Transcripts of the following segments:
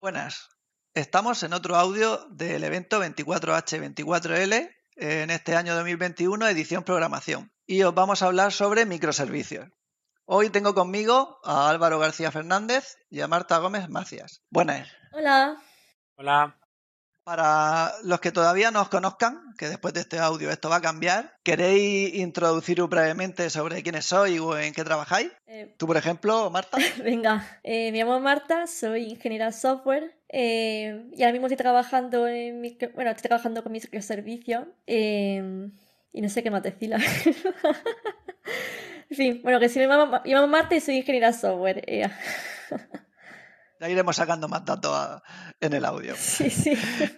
Buenas. Estamos en otro audio del evento 24H24L en este año 2021, edición programación. Y os vamos a hablar sobre microservicios. Hoy tengo conmigo a Álvaro García Fernández y a Marta Gómez Macías. Buenas. Hola. Hola. Para los que todavía no os conozcan, que después de este audio esto va a cambiar, ¿queréis introduciros brevemente sobre quiénes sois o en qué trabajáis? Eh, Tú, por ejemplo, Marta. venga, eh, me llamo Marta, soy ingeniera software eh, y ahora mismo estoy trabajando en micro- bueno, estoy trabajando con microservicios eh, y no sé qué más decir. En fin, bueno, que si me llamo, me llamo Marta y soy ingeniera software. Ya iremos sacando más datos a- en el audio. Sí, sí.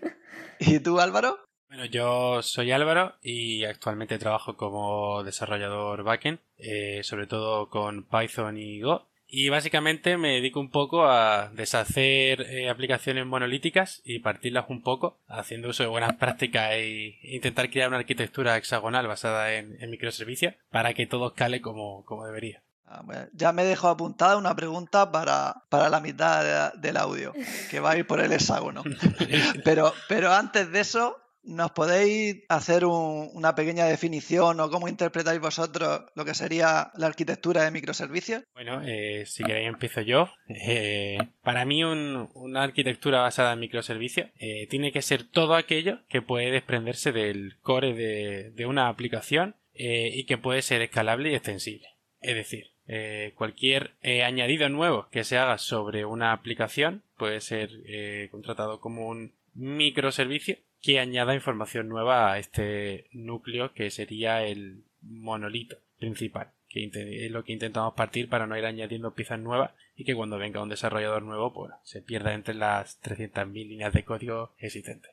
¿Y tú, Álvaro? Bueno, yo soy Álvaro y actualmente trabajo como desarrollador backend, eh, sobre todo con Python y Go. Y básicamente me dedico un poco a deshacer eh, aplicaciones monolíticas y partirlas un poco, haciendo uso de buenas prácticas e intentar crear una arquitectura hexagonal basada en, en microservicios para que todo escale como, como debería. Ah, ya me dejo apuntada una pregunta para, para la mitad de- del audio, que va a ir por el hexágono. Pero, pero antes de eso, ¿nos podéis hacer un- una pequeña definición o cómo interpretáis vosotros lo que sería la arquitectura de microservicios? Bueno, eh, si queréis empiezo yo. Eh, para mí un- una arquitectura basada en microservicios eh, tiene que ser todo aquello que puede desprenderse del core de, de una aplicación y que puede ser escalable y extensible. Es decir, eh, cualquier eh, añadido nuevo que se haga sobre una aplicación puede ser eh, contratado como un microservicio que añada información nueva a este núcleo que sería el monolito principal, que es lo que intentamos partir para no ir añadiendo piezas nuevas y que cuando venga un desarrollador nuevo pues se pierda entre las 300.000 líneas de código existentes.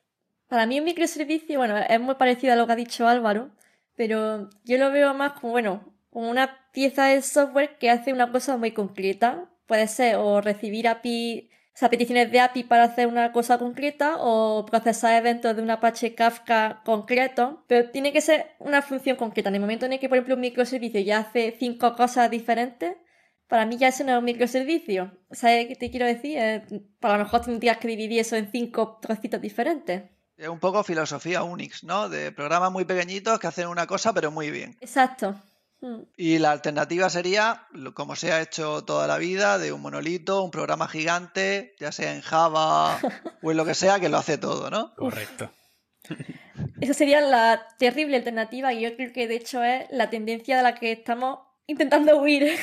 Para mí un microservicio, bueno, es muy parecido a lo que ha dicho Álvaro, pero yo lo veo más como, bueno, como una pieza de software que hace una cosa muy concreta. Puede ser o recibir API, o sea, peticiones de API para hacer una cosa concreta o procesar eventos de un Apache Kafka concreto, pero tiene que ser una función concreta. En el momento en el que, por ejemplo, un microservicio ya hace cinco cosas diferentes, para mí ya eso no es un microservicio. ¿Sabes qué te quiero decir? Eh, para lo mejor tendrías que dividir eso en cinco trocitos diferentes. Es un poco filosofía Unix, ¿no? De programas muy pequeñitos que hacen una cosa pero muy bien. Exacto. Mm. Y la alternativa sería, como se ha hecho toda la vida, de un monolito, un programa gigante, ya sea en Java o en lo que sea, que lo hace todo, ¿no? Correcto. Esa sería la terrible alternativa y yo creo que de hecho es la tendencia de la que estamos intentando huir.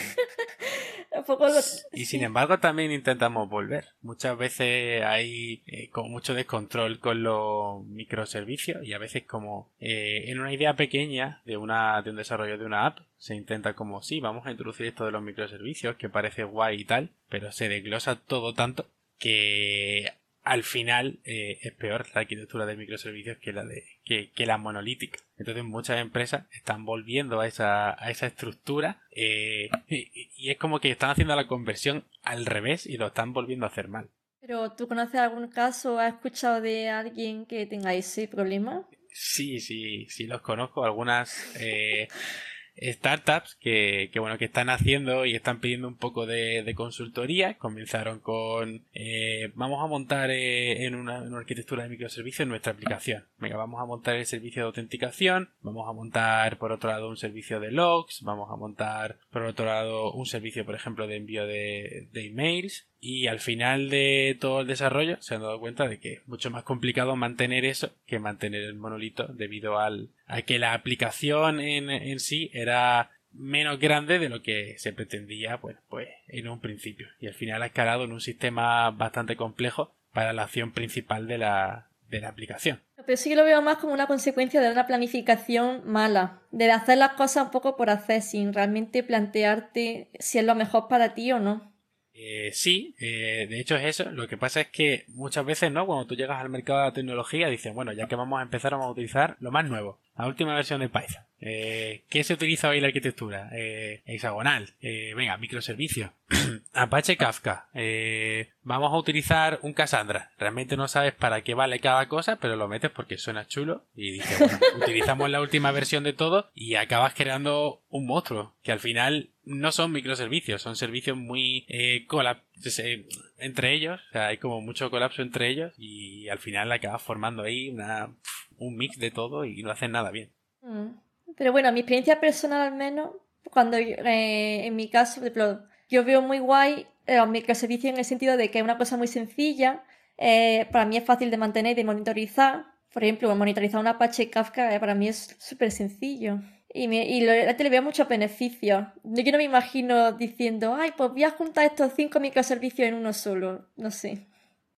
Un poco lo- Y sin embargo también intentamos volver. Muchas veces hay eh, como mucho descontrol con los microservicios y a veces como eh, en una idea pequeña de una de un desarrollo de una app se intenta como sí, vamos a introducir esto de los microservicios que parece guay y tal, pero se desglosa todo tanto que al final eh, es peor la arquitectura de microservicios que la de que, que la monolítica. Entonces muchas empresas están volviendo a esa, a esa estructura eh, y, y es como que están haciendo la conversión al revés y lo están volviendo a hacer mal. Pero ¿tú conoces algún caso o has escuchado de alguien que tenga ese problema? Sí, sí, sí los conozco. Algunas eh, startups que, bueno que están haciendo y están pidiendo un poco de, de consultoría. Comenzaron con eh, vamos a montar eh, en, una, en una arquitectura de microservicios nuestra aplicación. Venga, vamos a montar el servicio de autenticación, vamos a montar por otro lado un servicio de logs, vamos a montar por otro lado un servicio, por ejemplo, de envío de, de emails. Y al final de todo el desarrollo se han dado cuenta de que es mucho más complicado mantener eso que mantener el monolito debido al, a que la aplicación en, en sí era menos grande de lo que se pretendía pues en un principio. Y al final ha escalado en un sistema bastante complejo para la acción principal de la, de la aplicación. Pero sí que lo veo más como una consecuencia de una planificación mala, de hacer las cosas un poco por hacer, sin realmente plantearte si es lo mejor para ti o no. Eh, sí, eh, de hecho es eso. Lo que pasa es que muchas veces, ¿no? Cuando tú llegas al mercado de la tecnología, dicen, bueno, ya que vamos a empezar, vamos a utilizar lo más nuevo. La última versión de Python. Eh, ¿Qué se utiliza hoy en la arquitectura? Eh, hexagonal. Eh, venga, microservicios. Apache Kafka. vamos a utilizar un Cassandra. Realmente no sabes para qué vale cada cosa, pero lo metes porque suena chulo. Y dices, bueno, utilizamos la última versión de todo y acabas creando un monstruo. Que al final no son microservicios, son servicios muy entre ellos. O sea, hay como mucho colapso entre ellos y al final acabas formando ahí una, un mix de todo y no hacen nada bien. Mm. Pero bueno, mi experiencia personal al menos, cuando eh, en mi caso, yo veo muy guay eh, los microservicios en el sentido de que es una cosa muy sencilla, eh, para mí es fácil de mantener y de monitorizar. Por ejemplo, monitorizar un Apache Kafka para mí es súper sencillo. Y, me, y le veo muchos beneficios. Yo no me imagino diciendo, ay, pues voy a juntar estos cinco microservicios en uno solo. No sé.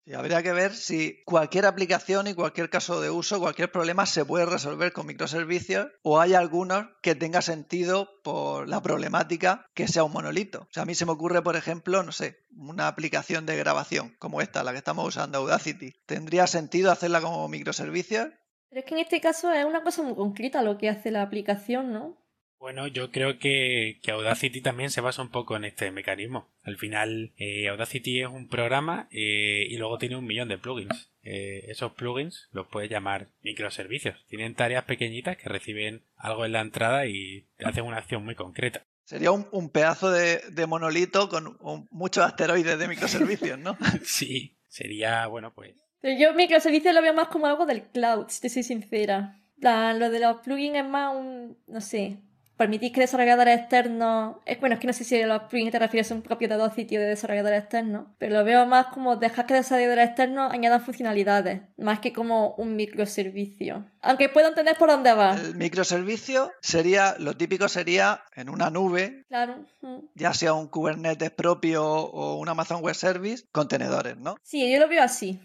Y habría que ver si cualquier aplicación y cualquier caso de uso, cualquier problema se puede resolver con microservicios o hay algunos que tenga sentido por la problemática que sea un monolito. O sea, a mí se me ocurre, por ejemplo, no sé, una aplicación de grabación como esta, la que estamos usando, Audacity. ¿Tendría sentido hacerla como microservicio? Pero es que en este caso es una cosa muy concreta lo que hace la aplicación, ¿no? Bueno, yo creo que, Audacity también se basa un poco en este mecanismo. Al final, eh, Audacity es un programa eh, y luego tiene un millón de plugins. Eh, esos plugins los puedes llamar microservicios. Tienen tareas pequeñitas que reciben algo en la entrada y hacen una acción muy concreta. Sería un, pedazo de, monolito con muchos asteroides de microservicios, ¿no? sí, sería, bueno, pues. Pero yo microservicios lo veo más como algo del cloud, si te soy sincera. lo de los plugins es más un, no sé, permitís que desarrolladores externos, es bueno, es que no sé si los plugins te refieres a un propio de dos sitios de desarrolladores externos, pero lo veo más como dejar que desarrolladores externos añadan funcionalidades, más que como un microservicio. Aunque puedo entender por dónde va. El microservicio sería, lo típico sería en una nube, claro. ya sea un Kubernetes propio o un Amazon Web Service, contenedores, ¿no? Sí, yo lo veo así.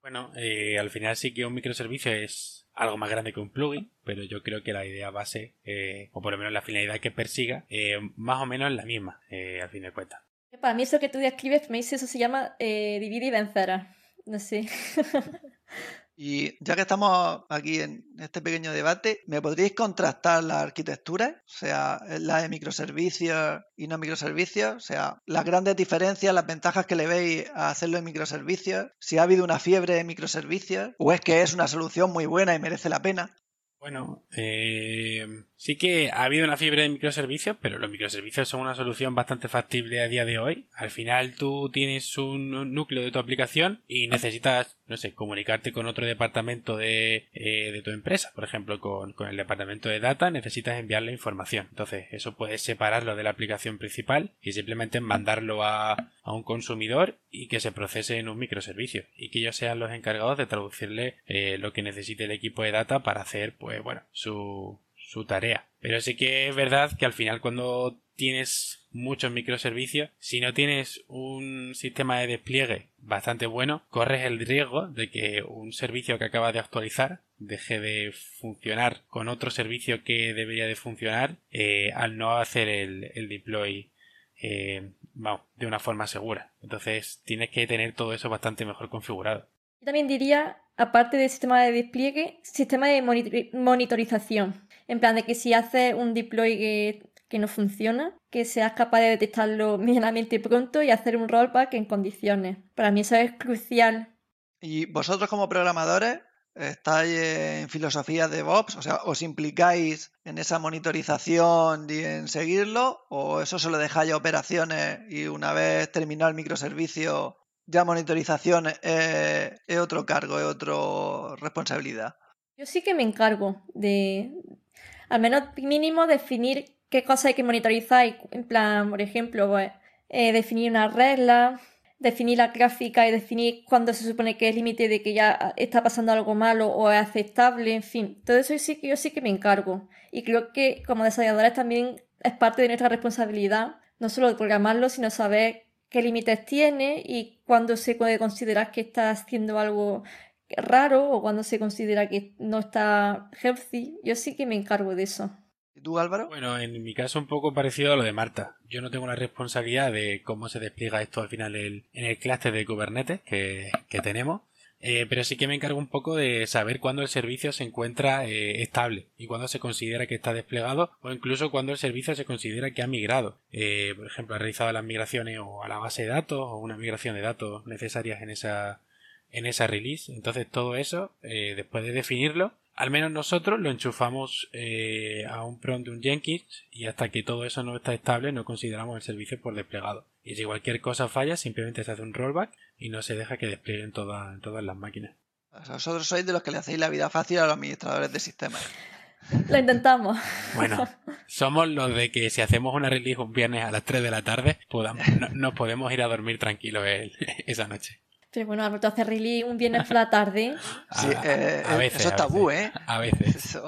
Bueno, eh, al final sí que un microservicio es algo más grande que un plugin, pero yo creo que la idea base, eh, o por lo menos la finalidad que persiga, eh, más o menos es la misma, eh, al fin de cuentas. Para mí eso que tú describes, me dice eso se llama dividir y vencer. No sé. Y ya que estamos aquí en este pequeño debate, ¿me podríais contrastar las arquitecturas? O sea, la de microservicios y no microservicios. O sea, las grandes diferencias, las ventajas que le veis a hacerlo en microservicios. Si ha habido una fiebre de microservicios o es que es una solución muy buena y merece la pena. Bueno, eh, sí que ha habido una fiebre de microservicios, pero los microservicios son una solución bastante factible a día de hoy. Al final tú tienes un núcleo de tu aplicación y necesitas, no sé, comunicarte con otro departamento de, eh, de tu empresa. Por ejemplo, con, con, el departamento de data necesitas enviarle información. Entonces, eso puedes separarlo de la aplicación principal y simplemente mandarlo a, a un consumidor y que se procese en un microservicio y que ellos sean los encargados de traducirle eh, lo que necesite el equipo de data para hacer, pues bueno, su, su tarea. Pero sí que es verdad que al final cuando tienes muchos microservicios, si no tienes un sistema de despliegue bastante bueno, corres el riesgo de que un servicio que acabas de actualizar deje de funcionar con otro servicio que debería de funcionar eh, al no hacer el, el deploy eh, de una forma segura. Entonces tienes que tener todo eso bastante mejor configurado. Yo también diría, aparte del sistema de despliegue, sistema de monitorización. En plan de que si haces un deploy que, no funciona, que seas capaz de detectarlo medianamente pronto y hacer un rollback en condiciones. Para mí eso es crucial. ¿Y vosotros como programadores estáis en filosofía de DevOps? O sea, ¿os implicáis en esa monitorización y en seguirlo? ¿O eso se lo dejáis a operaciones y una vez terminado el microservicio, ya monitorización es, es otro cargo, es otra responsabilidad? Yo sí que me encargo de, al menos mínimo, definir qué cosas hay que monitorizar. En plan, por ejemplo, pues, eh, definir una regla, definir la gráfica y definir cuándo se supone que es límite de que ya está pasando algo malo o es aceptable, en fin. Todo eso sí que yo sí que me encargo. Y creo que como desarrolladores también es parte de nuestra responsabilidad, no solo de programarlo, sino saber qué límites tiene y cuándo se puede considerar que está haciendo algo raro o cuando se considera que no está healthy. Yo sí que me encargo de eso. ¿Y tú, Álvaro? Bueno, en mi caso un poco parecido a lo de Marta. Yo no tengo la responsabilidad de cómo se despliega esto al final en el clúster de Kubernetes que, tenemos, Eh, pero sí que me encargo un poco de saber cuándo el servicio se encuentra eh, estable y cuándo se considera que está desplegado o incluso cuándo el servicio se considera que ha migrado. Eh, por ejemplo, ha realizado las migraciones o a la base de datos o una migración de datos necesarias en esa, en esa release. Entonces todo eso, después de definirlo, al menos nosotros lo enchufamos a un prompt de un Jenkins y hasta que todo eso no está estable no consideramos el servicio por desplegado. Y si cualquier cosa falla, simplemente se hace un rollback y no se deja que desplieguen toda, todas las máquinas. Vosotros sois de los que le hacéis la vida fácil a los administradores de sistemas. Lo intentamos. Bueno, somos los de que si hacemos una release un viernes a las 3 de la tarde, podamos, nos podemos ir a dormir tranquilos esa noche. Pero bueno, Alberto hace release un viernes por la tarde. Sí, eh, a veces, eso es tabú, ¿eh? A veces.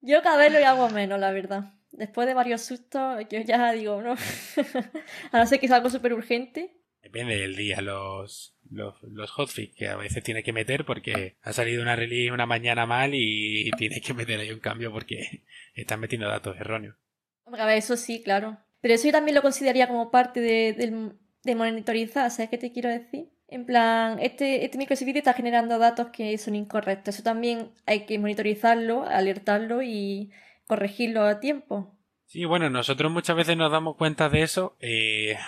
Yo cada vez lo hago menos, la verdad después de varios sustos, yo ya digo, no. a no ser que es algo súper urgente. Depende del día, los, los, los hotfix que a veces tiene que meter porque ha salido una release una mañana mal y tiene que meter ahí un cambio porque están metiendo datos erróneos. A ver, eso sí, claro. Pero eso yo también lo consideraría como parte de, de, monitorizar, ¿sabes qué te quiero decir? En plan, este, este microservicio está generando datos que son incorrectos. Eso también hay que monitorizarlo, alertarlo y corregirlo a tiempo. Sí, bueno, nosotros muchas veces nos damos cuenta de eso, eh,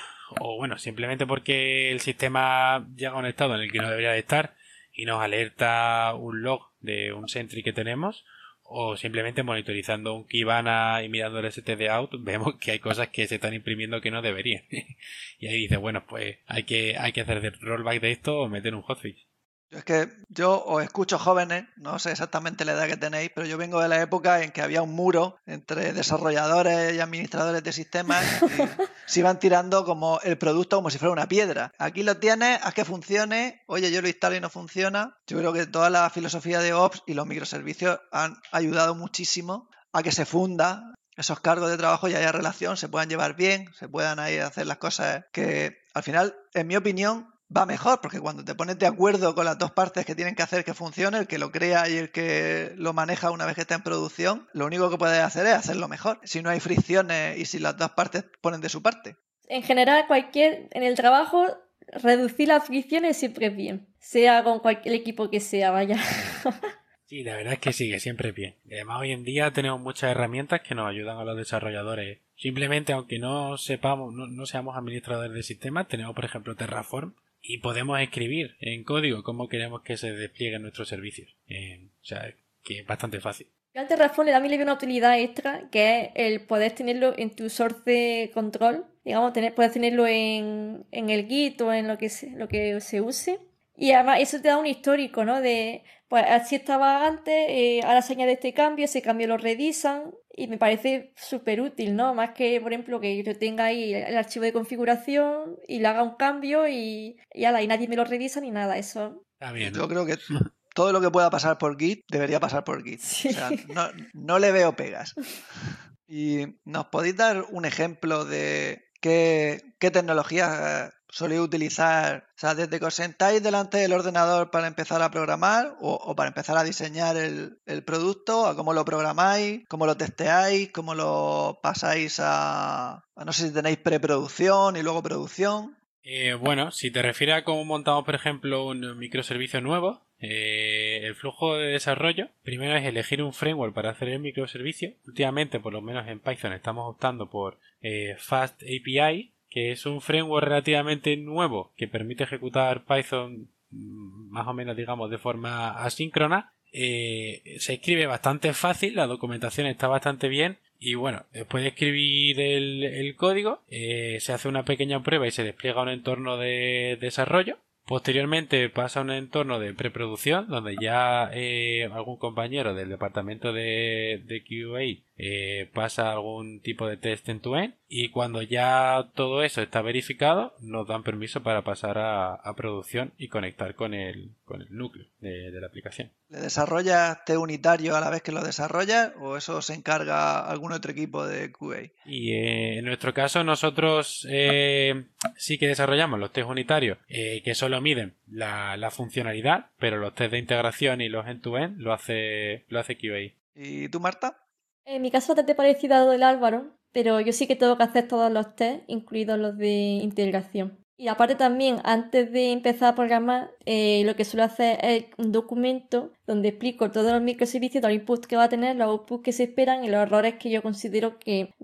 o bueno, simplemente porque el sistema llega a un estado en el que no debería de estar y nos alerta un log de un sentry que tenemos, o simplemente monitorizando un Kibana y mirando el STD out, vemos que hay cosas que se están imprimiendo que no deberían. y ahí dice, bueno, pues hay que, hay que hacer rollback de esto o meter un hotfix. Es que yo os escucho jóvenes, no sé exactamente la edad que tenéis, pero yo vengo de la época en que había un muro entre desarrolladores y administradores de sistemas y se iban tirando como el producto como si fuera una piedra. Aquí lo tienes, haz que funcione, oye, yo lo instalo y no funciona. Yo creo que toda la filosofía de Ops y los microservicios han ayudado muchísimo a que se funda esos cargos de trabajo y haya relación, se puedan llevar bien, se puedan ahí hacer las cosas que al final, en mi opinión, va mejor, porque cuando te pones de acuerdo con las dos partes que tienen que hacer que funcione, el que lo crea y el que lo maneja una vez que está en producción, lo único que puedes hacer es hacerlo mejor, si no hay fricciones y si las dos partes ponen de su parte. En general, cualquier, en el trabajo, reducir las fricciones siempre es bien, sea con cualquier equipo que sea, vaya. Sí, la verdad es que sí, que siempre es bien. Además, hoy en día tenemos muchas herramientas que nos ayudan a los desarrolladores. Simplemente, aunque no sepamos, no, no seamos administradores de sistemas, tenemos, por ejemplo, Terraform, y podemos escribir en código cómo queremos que se desplieguen nuestros servicios. Eh, o sea, que es bastante fácil. Yo Terraform también le veo una utilidad extra, que es el poder tenerlo en tu source control. Digamos, tener, puedes tenerlo en, en el Git o en lo que, se, lo que se use. Y además eso te da un histórico, ¿no? De, pues así estaba antes, eh, ahora se añade este cambio, ese cambio lo revisan y me parece súper útil, ¿no? Más que, por ejemplo, que yo tenga ahí el archivo de configuración y le haga un cambio y, y, y nadie me lo revisa ni nada, eso. Yo creo que todo lo que pueda pasar por Git debería pasar por Git. O sea, no, no le veo pegas. ¿Y nos podéis dar un ejemplo de qué, qué tecnologías soléis utilizar, o sea, desde que os sentáis delante del ordenador para empezar a programar o, para empezar a diseñar el, producto, a cómo lo programáis, cómo lo testeáis, cómo lo pasáis a, no sé si tenéis preproducción y luego producción. Eh, bueno, si te refieres a cómo montamos, por ejemplo, un microservicio nuevo, eh, el flujo de desarrollo, primero es elegir un framework para hacer el microservicio. Últimamente, por lo menos en Python, estamos optando por eh, Fast API, que es un framework relativamente nuevo que permite ejecutar Python mm, más o menos digamos de forma asíncrona eh, se escribe bastante fácil la documentación está bastante bien y bueno después de escribir el, código eh, se hace una pequeña prueba y se despliega un entorno de desarrollo. Posteriormente pasa a un entorno de preproducción donde ya eh, algún compañero del departamento de, de QA eh, pasa algún tipo de test en tu end y cuando ya todo eso está verificado nos dan permiso para pasar a, producción y conectar con el, con el núcleo de, la aplicación. ¿Le desarrollas test unitario a la vez que lo desarrollas o eso se encarga algún otro equipo de QA? Y eh, en nuestro caso nosotros eh, sí que desarrollamos los test unitarios que solo miden la, la, funcionalidad pero los test de integración y los end-to-end lo hace, lo hace QA. ¿Y tú Marta? En mi caso bastante parecido a lo del Álvaro, pero yo sí que tengo que hacer todos los test, incluidos los de integración. Y aparte también, antes de empezar a programar, eh, lo que suelo hacer es un documento donde explico todos los microservicios, todos los inputs que va a tener, los outputs que se esperan y los errores que yo considero que...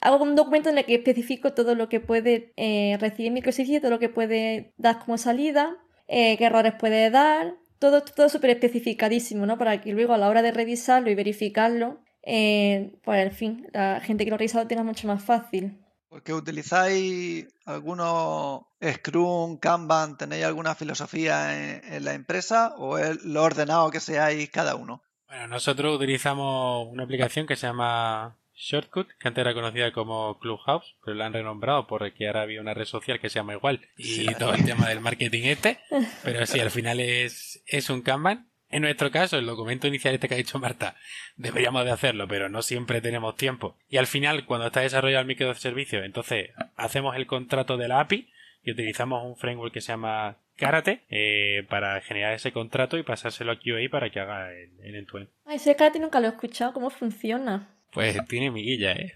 Hago un documento en el que especifico todo lo que puede eh, recibir el microservicio, todo lo que puede dar como salida, eh, qué errores puede dar, todo, todo súper especificadísimo, ¿no? Para que luego a la hora de revisarlo y verificarlo, pues al fin, la gente que lo revisa lo tenga mucho más fácil. Porque utilizáis algunos Scrum, Kanban, ¿tenéis alguna filosofía en, la empresa o es lo ordenado que seáis cada uno? Bueno, nosotros utilizamos una aplicación que se llama Shortcut, que antes era conocida como Clubhouse, pero la han renombrado porque ahora había una red social que se llama igual y todo el tema del marketing este. Pero sí, al final es, es un Kanban en nuestro caso, el documento inicial este que ha dicho Marta, deberíamos de hacerlo, pero no siempre tenemos tiempo. Y al final, cuando está desarrollado el microservicio, entonces hacemos el contrato de la API y utilizamos un framework que se llama Karate eh, para generar ese contrato y pasárselo a QA para que haga el, el end ese Karate nunca lo he escuchado. ¿Cómo funciona? Pues tiene miguilla, ¿eh?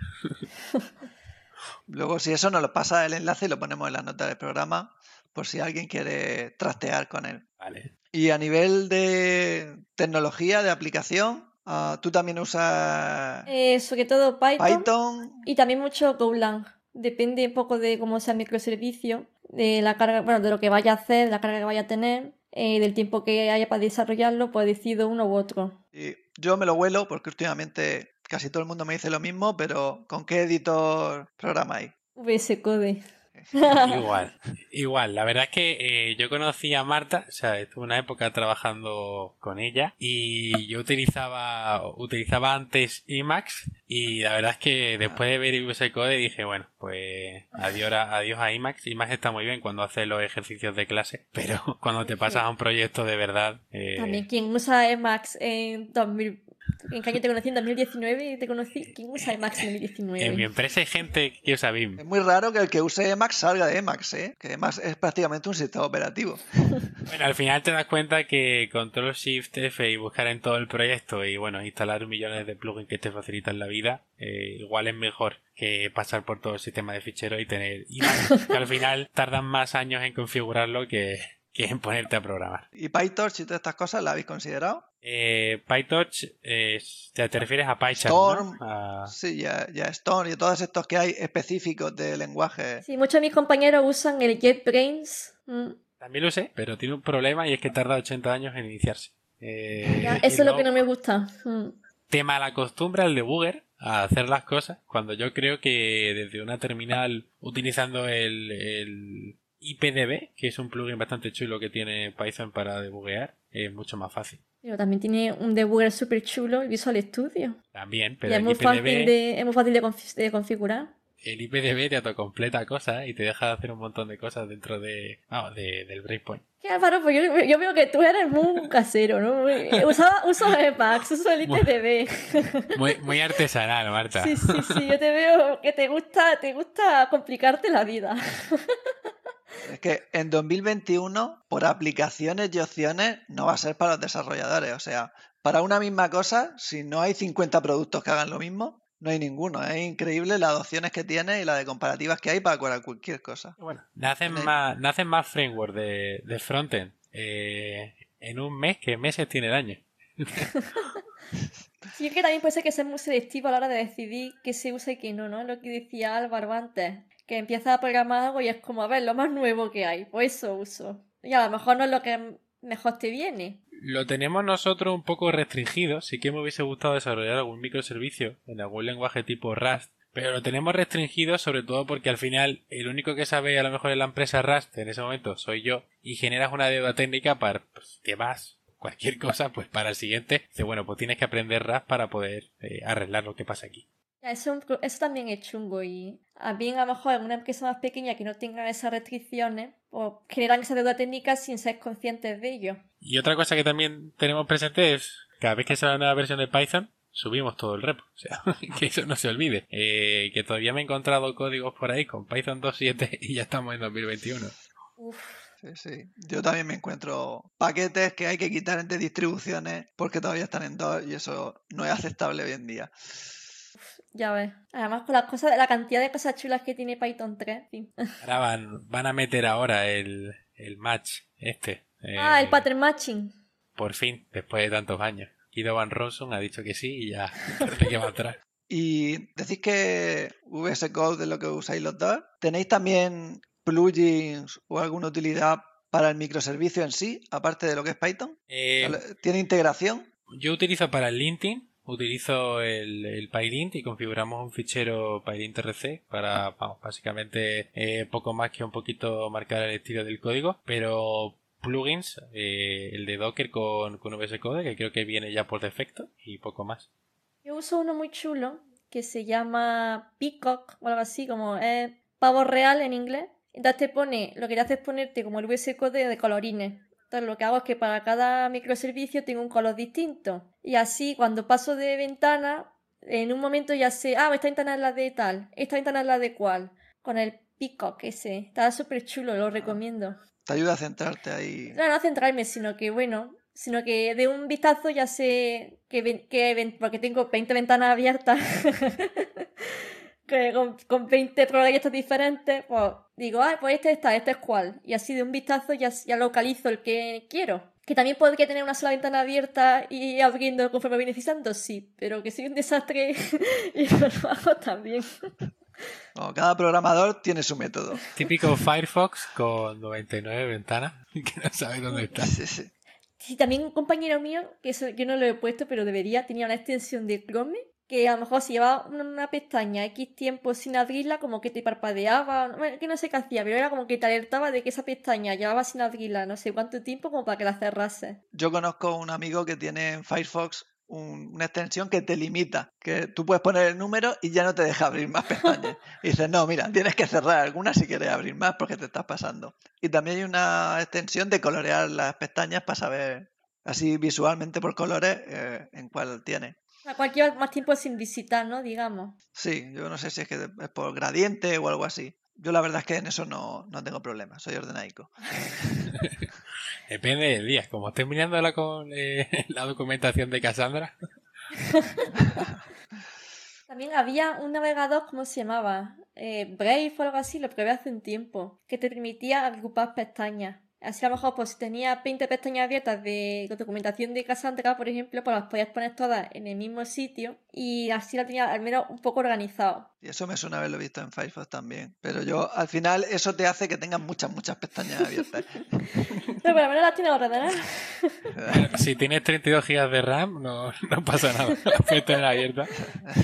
Luego, si eso nos lo pasa el enlace y lo ponemos en la nota del programa por si alguien quiere trastear con él. Vale. Y a nivel de tecnología, de aplicación, ah, ¿tú también usas... Eh, sobre todo Python, Y también mucho Golang. Depende un poco de cómo sea el microservicio, de la carga, bueno, de lo que vaya a hacer, de la carga que vaya a tener, eh, del tiempo que haya para desarrollarlo, pues decido uno u otro. Y yo me lo vuelo porque últimamente casi todo el mundo me dice lo mismo, pero ¿con qué editor programáis? VS Code. Igual, igual. La verdad es que eh, yo conocí a Marta, o sea, estuve una época trabajando con ella y yo utilizaba, utilizaba antes Emacs y la verdad es que después de ver ese Code dije, bueno, pues adiós a, adiós a Emacs. Emacs está muy bien cuando hace los ejercicios de clase, pero cuando te pasas a un proyecto de verdad... Eh... También quien usa Emacs en 2000 ¿En qué año te conocí? En 2019 y te conocí. ¿Quién usa Emacs en 2019? En mi empresa hay gente que usa BIM. Es muy raro que el que use Emacs salga de Emacs, ¿eh? Que Emacs es prácticamente un sistema operativo. Bueno, al final te das cuenta que Control Shift F y buscar en todo el proyecto y bueno, instalar millones de plugins que te facilitan la vida, eh, igual es mejor que pasar por todo el sistema de ficheros y tener Emacs, que al final tardan más años en configurarlo que, que en ponerte a programar. ¿Y PyTorch y todas estas cosas la habéis considerado? Eh, PyTorch, eh, te, refieres a PyCharm, Storm, Sí, ya, ya Storm y todos estos que hay específicos de lenguaje. Sí, muchos de mis compañeros usan el JetBrains. Mm. También lo sé, pero tiene un problema y es que tarda 80 años en iniciarse. Eh, eso es lo que no me gusta. Mm. Tema la costumbre al debugger a hacer las cosas cuando yo creo que desde una terminal utilizando el IPDB, que es un plugin bastante chulo que tiene Python para debuguear, es mucho más fácil. Pero también tiene un debugger súper chulo, el Visual Studio. También, pero es, muy fácil de, es muy fácil de, configurar. El IPDB te autocompleta cosas y te deja de hacer un montón de cosas dentro de, del breakpoint. ¿Qué Álvaro? Pues yo, veo que tú eres muy casero, ¿no? Uso, uso Emacs, uso el IPDB. Muy, muy artesanal, Marta. Sí, sí, sí, yo te veo que te gusta, te gusta complicarte la vida. Es que en 2021, por aplicaciones y opciones, no va a ser para los desarrolladores. O sea, para una misma cosa, si no hay 50 productos que hagan lo mismo, no hay ninguno. Es increíble las opciones que tiene y las de comparativas que hay para cualquier cosa. Bueno, nacen más, nacen más framework de, de frontend eh, en un mes que meses tiene el año. Sí, que también puede ser que sea muy selectivo a la hora de decidir qué se usa y qué no, ¿no? Lo que decía Álvaro antes que empieza a programar algo y es como, a ver, lo más nuevo que hay, pues eso uso. Y a lo mejor no es lo que mejor te viene. Lo tenemos nosotros un poco restringido, sí que me hubiese gustado desarrollar algún microservicio en algún lenguaje tipo Rust, pero lo tenemos restringido sobre todo porque al final el único que sabe a lo mejor en la empresa Rust en ese momento soy yo y generas una deuda técnica para pues, que vas cualquier cosa pues para el siguiente dice bueno pues tienes que aprender Rust para poder eh, arreglar lo que pasa aquí eso, eso también es chungo y a bien a lo mejor en una empresa más pequeña que no tenga esas restricciones o pues generan esa deuda técnica sin ser conscientes de ello. Y otra cosa que también tenemos presente es cada vez que sale una nueva versión de Python subimos todo el repo. O sea, que eso no se olvide. Eh, que todavía me he encontrado códigos por ahí con Python 2.7 y ya estamos en 2021. Uf. Sí, sí. Yo también me encuentro paquetes que hay que quitar entre distribuciones porque todavía están en dos y eso no es aceptable hoy en día. Ya ves. Además con las cosas, la cantidad de cosas chulas que tiene Python 3. Ahora van, van a meter ahora el, el match este. ah, el eh, pattern matching. Por fin, después de tantos años. Guido Van Ronson ha dicho que sí y ya parece que va atrás. Y decís que VS Code es lo que usáis los dos. ¿Tenéis también plugins o alguna utilidad para el microservicio en sí, aparte de lo que es Python? Eh, ¿Tiene integración? yo utilizo para el linting, utilizo el, el PyLint y configuramos un fichero PyLint RC para, vamos, básicamente eh, poco más que un poquito marcar el estilo del código, pero plugins, eh, el de Docker con, con VS Code, que creo que viene ya por defecto, y poco más. Yo uso uno muy chulo que se llama Peacock o algo así, como es pavo real en inglés. Entonces te pone, lo que te hace es ponerte como el VS Code de colorines. Entonces lo que hago es que para cada microservicio tengo un color distinto. Y así cuando paso de ventana, en un momento ya sé, ah, esta ventana es la de tal, esta ventana es la de cual. Con el Peacock ese. Está súper chulo, lo recomiendo. Te ayuda a centrarte ahí. No, no a centrarme, sino que bueno, sino que de un vistazo ya sé que, que porque tengo 20 ventanas abiertas que con, con 20 proyectos diferentes, pues digo, ah, pues este está, este es cuál. Y así de un vistazo ya, ya localizo el que quiero. Que también podría tener una sola ventana abierta y abriendo conforme voy necesitando, sí, pero que soy un desastre y no lo hago también. cada programador tiene su método. Típico Firefox con 99 ventanas que no sabe dónde está. Sí, sí. Sí, también un compañero mío, que eso yo no lo he puesto, pero debería, tenía una extensión de Chrome que a lo mejor si llevaba una pestaña X tiempo sin abrirla, como que te parpadeaba, bueno, que no sé qué hacía, pero era como que te alertaba de que esa pestaña llevaba sin abrirla no sé cuánto tiempo como para que la cerrase. Yo conozco un amigo que tiene en Firefox una extensión que te limita, que tú puedes poner el número y ya no te deja abrir más pestañas. Y dices, no, mira, tienes que cerrar alguna si quieres abrir más porque te estás pasando. Y también hay una extensión de colorear las pestañas para saber así visualmente por colores eh, en cuál tiene. A cualquier más tiempo sin visitar, ¿no? Digamos. Sí, yo no sé si es que es por gradiente o algo así. Yo la verdad es que en eso no, tengo problema, soy ordenaico. Depende del día, como estés mirando la, con, eh, la documentación de Cassandra. También había un navegador, ¿cómo se llamaba? Eh, Brave o algo así, lo probé hace un tiempo, que te permitía agrupar pestañas. Así a lo mejor, pues si tenía 20 pestañas abiertas de documentación de Cassandra, por ejemplo, pues las podías poner todas en el mismo sitio y así la tenía al menos un poco organizado. Y eso me suena haberlo visto en Firefox también. Pero yo, al final, eso te hace que tengas muchas, muchas pestañas abiertas. Pero por lo menos las tienes ordenadas. si tienes 32 GB de RAM, no, no pasa nada. Las puedes tener abiertas.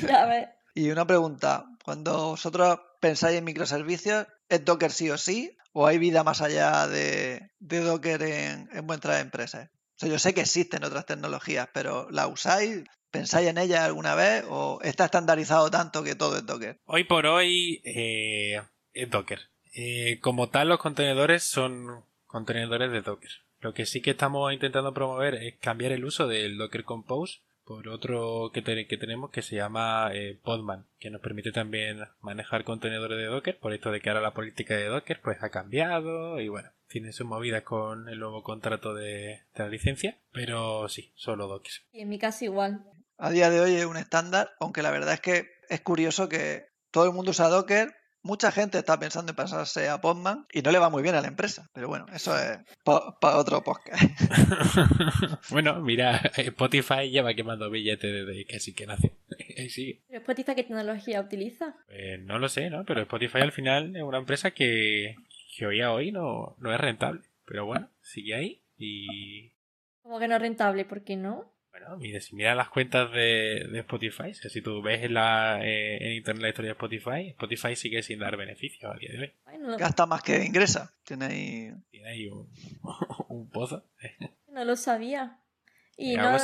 Ya ves. Y una pregunta, cuando vosotros pensáis en microservicios, ¿es Docker sí o sí? ¿O hay vida más allá de, Docker en, en vuestras empresas? O sea, yo sé que existen otras tecnologías, pero ¿la usáis? ¿Pensáis en ellas alguna vez? ¿O está estandarizado tanto que todo es Docker? Hoy por hoy eh, es Docker. Eh, como tal, los contenedores son contenedores de Docker. Lo que sí que estamos intentando promover es cambiar el uso del Docker Compose por otro que, que tenemos que se llama eh, Podman, que nos permite también manejar contenedores de Docker, por esto de que ahora la política de Docker pues ha cambiado y bueno, tiene sus movidas con el nuevo contrato de, la licencia, pero sí, solo Docker. Y en mi caso igual. A día de hoy es un estándar, aunque la verdad es que es curioso que todo el mundo usa Docker, Mucha gente está pensando en pasarse a Podman y no le va muy bien a la empresa. Pero bueno, eso es para otro podcast. bueno, mira, Spotify lleva quemando billetes desde que sí que nace. sí. ¿Pero Spotify qué tecnología utiliza? Eh, no lo sé, ¿no? Pero Spotify al final es una empresa que, que hoy a hoy no, no es rentable. Pero bueno, sigue ahí y... ¿Cómo que no es rentable? ¿Por qué no? Bueno, mira, si miras las cuentas de, de Spotify, si tú ves en, la, eh, en internet la historia de Spotify, Spotify sigue sin dar beneficios a día de hoy. Gasta más que ingresa. Tiene ahí, Tiene ahí un, un pozo. no lo sabía. Y no,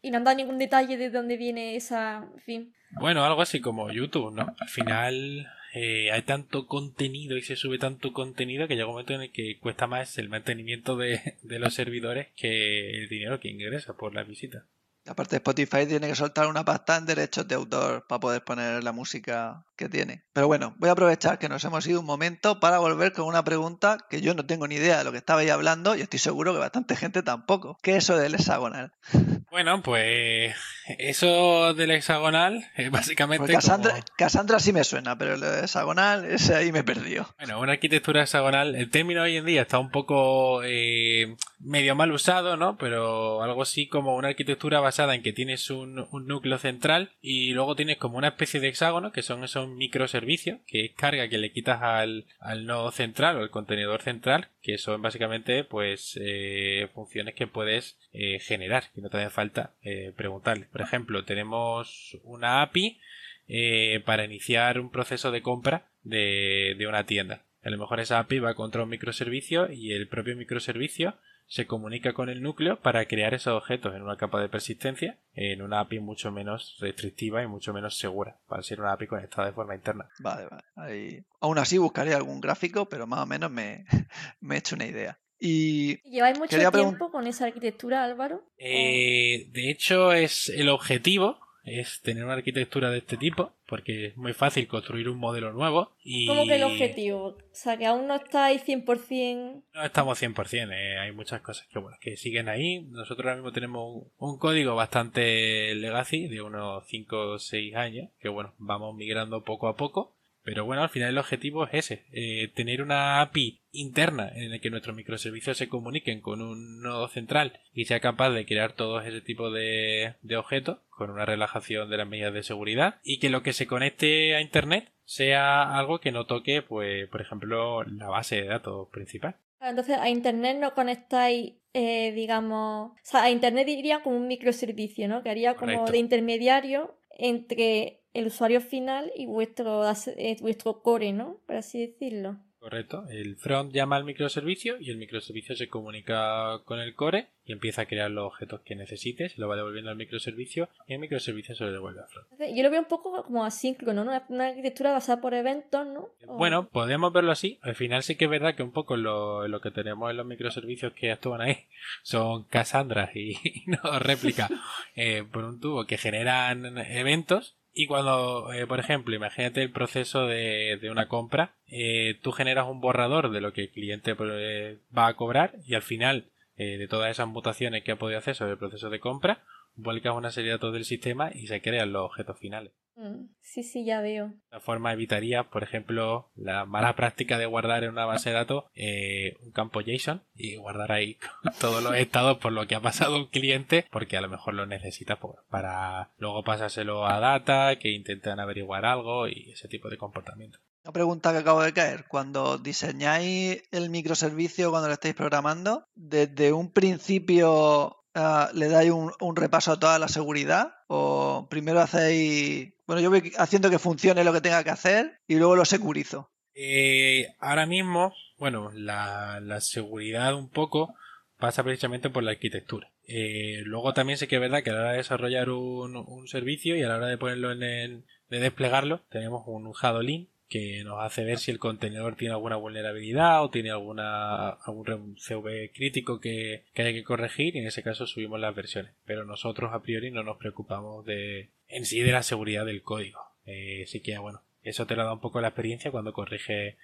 y no han dado ningún detalle de dónde viene esa. fin. Bueno, algo así como YouTube, ¿no? Al final eh, hay tanto contenido y se sube tanto contenido que llega un momento en el que cuesta más el mantenimiento de, los servidores que el dinero que ingresa por la visita. Aparte Spotify tiene que soltar una pasta en derechos de autor para poder poner la música que tiene. Pero bueno, voy a aprovechar que nos hemos ido un momento para volver con una pregunta que yo no tengo ni idea de lo que estabais hablando y estoy seguro que bastante gente tampoco. ¿Qué es eso del hexagonal? Bueno, pues eso del hexagonal es básicamente. Pues Cassandra, como- Cassandra sí me suena, pero el hexagonal, ese ahí me perdió. Bueno, una arquitectura hexagonal, el término hoy en día está un poco eh, medio mal usado, ¿no? Pero algo así como una arquitectura basada en que tienes un, núcleo central y luego tienes como una especie de hexágono, que son esos microservicios, que es carga que le quitas al, al nodo central o el contenedor central, que son básicamente pues eh, funciones que puedes eh, generar, que no te hace falta eh, preguntarle. Por ejemplo, tenemos una API eh, para iniciar un proceso de compra de, de una tienda. A lo mejor esa API va contra un microservicio y el propio microservicio se comunica con el núcleo para crear esos objetos en una capa de persistencia en una API mucho menos restrictiva y mucho menos segura para ser una API conectada de forma interna. Vale, vale. Ahí. Aún así buscaré algún gráfico, pero más o menos me, me he hecho una idea. Y ¿Lleváis mucho tiempo con esa arquitectura, Álvaro? Eh, de hecho, es el objetivo es tener una arquitectura de este tipo porque es muy fácil construir un modelo nuevo y ¿Cómo que el objetivo? O sea, que aún no estáis 100%... No estamos 100%, eh, hay muchas cosas que, bueno, que siguen ahí. Nosotros ahora mismo tenemos un, código bastante legacy de unos 5 o 6 años, que bueno, vamos migrando poco a poco. Pero bueno, al final el objetivo es ese, eh, tener una API interna en la que nuestros microservicios se comuniquen con un nodo central y sea capaz de crear todos ese tipo de, de objetos con una relajación de las medidas de seguridad y que lo que se conecte a Internet sea algo que no toque, pues, por ejemplo, la base de datos principal. Entonces a Internet no conectáis, eh, digamos... O sea, a Internet iría como un microservicio, ¿no? Que haría como Correcto. de intermediario entre el usuario final y vuestro, eh, vuestro core, ¿no? Por así decirlo. Correcto. El front llama al microservicio y el microservicio se comunica con el core y empieza a crear los objetos que necesite, se lo va devolviendo al microservicio y el microservicio se lo devuelve al front. Yo lo veo un poco como asíncrono, ¿no? Una, una arquitectura basada por eventos, ¿no? O- Bueno, podemos verlo así. Al final sí que es verdad que un poco lo, lo que tenemos en los microservicios que actúan ahí son Cassandras y, y no réplicas eh, por un tubo que generan eventos. Y cuando, eh, por ejemplo, imagínate el proceso de, una compra, eh, tú generas un borrador de lo que el cliente eh, va a cobrar y al final de todas esas mutaciones que ha podido hacer sobre el proceso de compra, vuelcas una serie de datos del sistema y se crean los objetos finales. Mm, Sí, sí, ya veo. De esta forma evitaría, por ejemplo, la mala práctica de guardar en una base de datos eh, un campo JSON y guardar ahí todos los estados por lo que ha pasado un cliente, porque a lo mejor lo necesitas pues, para luego pasárselo a data, que intenten averiguar algo y ese tipo de comportamiento. una pregunta que acabo de caer. Cuando diseñáis el microservicio, cuando lo estáis programando, desde un principio ah, le dais un, repaso a toda la seguridad o primero hacéis... Bueno, yo voy haciendo que funcione lo que tenga que hacer y luego lo securizo. Eh, ahora mismo, bueno, la, seguridad un poco pasa precisamente por la arquitectura. Eh, luego también sé que es verdad que a la hora de desarrollar un, servicio y a la hora de ponerlo en el, de desplegarlo, tenemos un Hadolin que nos hace ver si el contenedor tiene alguna vulnerabilidad o tiene alguna algún CV crítico que, que haya que corregir y en ese caso subimos las versiones. Pero nosotros a priori no nos preocupamos de en sí de la seguridad del código. Eh, sí que bueno, eso te lo da un poco la experiencia cuando corrige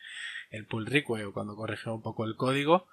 el pull request o cuando corrige un poco el código,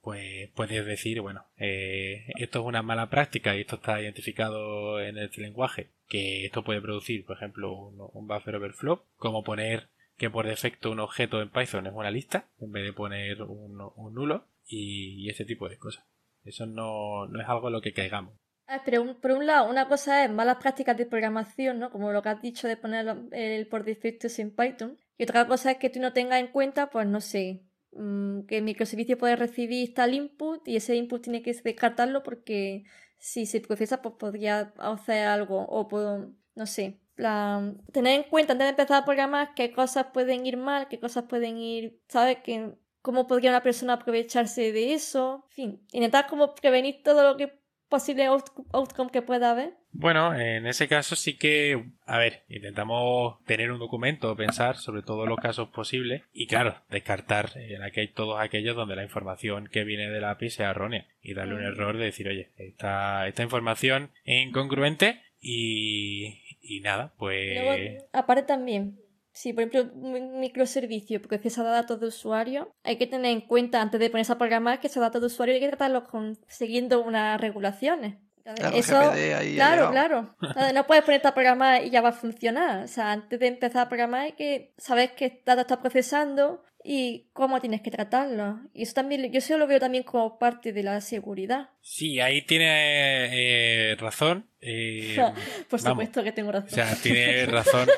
pues puedes decir, bueno, eh, esto es una mala práctica y esto está identificado en el lenguaje, que esto puede producir, por ejemplo, un, un buffer overflow, como poner que por defecto un objeto en Python es una lista en vez de poner un, un nulo y, y ese tipo de cosas. Eso no, no es algo en lo que caigamos. Ah, pero un- por un lado, una cosa es malas prácticas de programación, ¿no? Como lo que has dicho de poner el por defecto en Python. Y otra cosa es que tú no tengas en cuenta, pues no sé, mm, que el microservicio puede recibir tal input y ese input tiene que descartarlo porque si se procesa, pues podría hacer algo. O puedo, no sé, plan, tener en cuenta antes de empezar a programar qué cosas pueden ir mal, qué cosas pueden ir, ¿sabes? Que, cómo podría una persona aprovecharse de eso. En fin, intentar como prevenir todo lo que posible out- outcome que pueda haber. Bueno, en ese caso sí que, a ver, intentamos tener un documento, pensar sobre todos los casos posibles y claro, descartar en aquel, todos aquellos donde la información que viene de la API sea errónea y darle un error de decir, oye, esta, esta información es incongruente y, y nada, pues... Luego, aparte también, si por ejemplo un microservicio procesa datos de usuario, hay que tener en cuenta antes de ponerse a programar que esos datos de usuario hay que tratarlos con, siguiendo unas regulaciones. Eso, claro, claro. No puedes ponerte a programar y ya va a funcionar. O sea, antes de empezar a programar hay que saber qué datos está procesando y cómo tienes que tratarlo. Y eso también, yo eso lo veo también como parte de la seguridad. Sí, ahí tiene eh, razón. Eh, Por supuesto que tengo razón. O sea, tiene razón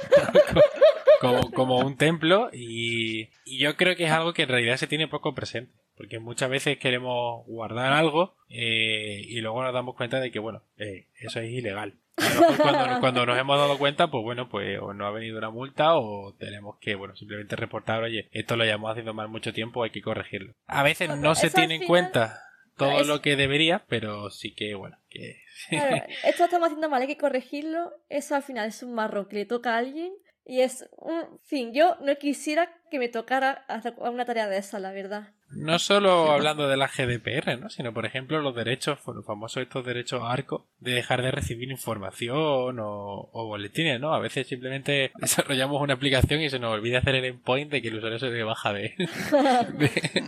como, como, un templo y, y, yo creo que es algo que en realidad se tiene poco presente. Porque muchas veces queremos guardar algo eh, y luego nos damos cuenta de que, bueno, eso es ilegal cuando, cuando, nos hemos dado cuenta, pues bueno, pues o no ha venido una multa o tenemos que, bueno, simplemente reportar, oye, esto lo llevamos haciendo mal mucho tiempo, hay que corregirlo. A veces no se tiene en cuenta todo lo que debería, pero sí que, bueno, que... esto lo estamos haciendo mal, hay que corregirlo, eso al final es un marrón que le toca a alguien y es un fin, yo no quisiera que me tocara hacer una tarea de esa, la verdad. No solo hablando de la GDPR, ¿no? sino por ejemplo los derechos, los famosos estos derechos ARCO, de dejar de recibir información o, boletines, ¿no? A veces simplemente desarrollamos una aplicación y se nos olvida hacer el endpoint de que el usuario se baja de,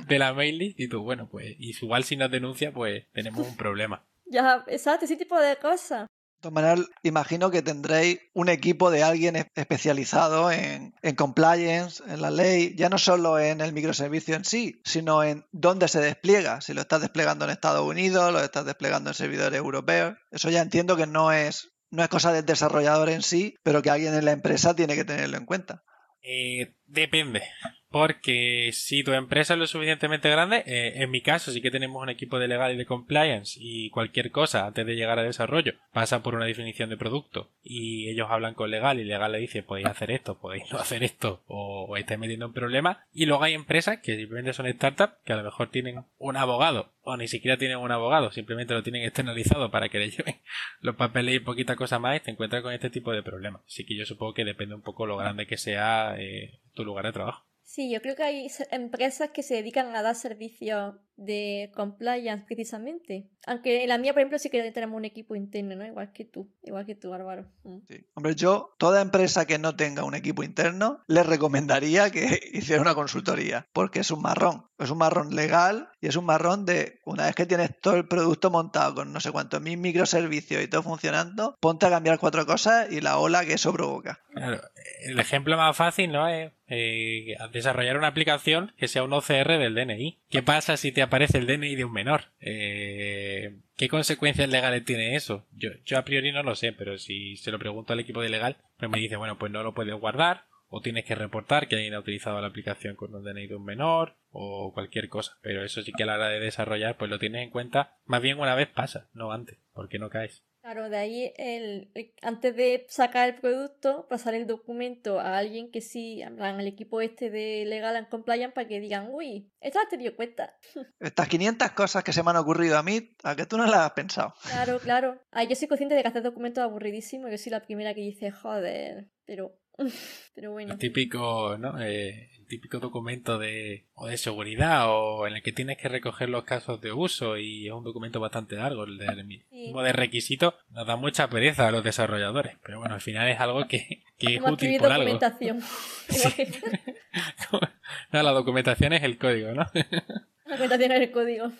de, la mailing y tú, bueno, pues igual si nos denuncia, pues tenemos un problema. Ya, exacto, ese tipo de cosas. De todas maneras, imagino que tendréis un equipo de alguien especializado en, compliance, en la ley, ya no solo en el microservicio en sí, sino en dónde se despliega. Si lo estás desplegando en Estados Unidos, lo estás desplegando en servidores europeos. Eso ya entiendo que no es, no es cosa del desarrollador en sí, pero que alguien en la empresa tiene que tenerlo en cuenta. Eh, depende. Porque si tu empresa es lo suficientemente grande, eh, en mi caso sí que tenemos un equipo de legal y de compliance y cualquier cosa antes de llegar a desarrollo pasa por una definición de producto y ellos hablan con legal y legal le dice podéis hacer esto, podéis no hacer esto o, o estáis metiendo un problema y luego hay empresas que simplemente son startups que a lo mejor tienen un abogado o ni siquiera tienen un abogado, simplemente lo tienen externalizado para que le lleven los papeles y poquita cosa más y te encuentras con este tipo de problemas. Así que yo supongo que depende un poco lo grande que sea eh, tu lugar de trabajo. Sí, yo creo que hay empresas que se dedican a dar servicios de compliance precisamente. Aunque en la mía, por ejemplo, sí que tenemos un equipo interno, ¿no? Igual que tú, igual que tú, Álvaro. Mm. Sí. Hombre, yo, toda empresa que no tenga un equipo interno, les recomendaría que hiciera una consultoría, porque es un marrón. Es un marrón legal y es un marrón de, una vez que tienes todo el producto montado con no sé cuántos mil microservicios y todo funcionando, ponte a cambiar cuatro cosas y la ola que eso provoca. Claro, el ejemplo más fácil, ¿no? Es eh, desarrollar una aplicación que sea un OCR del DNI. ¿Qué pasa si te aparece el DNI de un menor? Eh, ¿Qué consecuencias legales tiene eso? Yo, yo a priori no lo sé, pero si se lo pregunto al equipo de legal, pues me dice, bueno, pues no lo puedes guardar, o tienes que reportar que alguien ha utilizado la aplicación con un DNI de un menor, o cualquier cosa. Pero eso sí que a la hora de desarrollar, pues lo tienes en cuenta más bien una vez pasa, no antes, porque no caes. Claro, de ahí el, antes de sacar el producto, pasar el documento a alguien que sí, en el equipo este de Legal and Compliance para que digan, uy, esta te dio cuenta. Estas 500 cosas que se me han ocurrido a mí, a que tú no las has pensado. Claro, claro. Ah, yo soy consciente de que hacer documentos es aburridísimo, yo soy la primera que dice, joder, pero pero bueno. El típico, ¿no? Eh, típico documento de, o de seguridad o en el que tienes que recoger los casos de uso y es un documento bastante largo el de, mismo de requisito nos da mucha pereza a los desarrolladores pero bueno al final es algo que, que es útil por documentación. no, la documentación es el código ¿no? la documentación es el código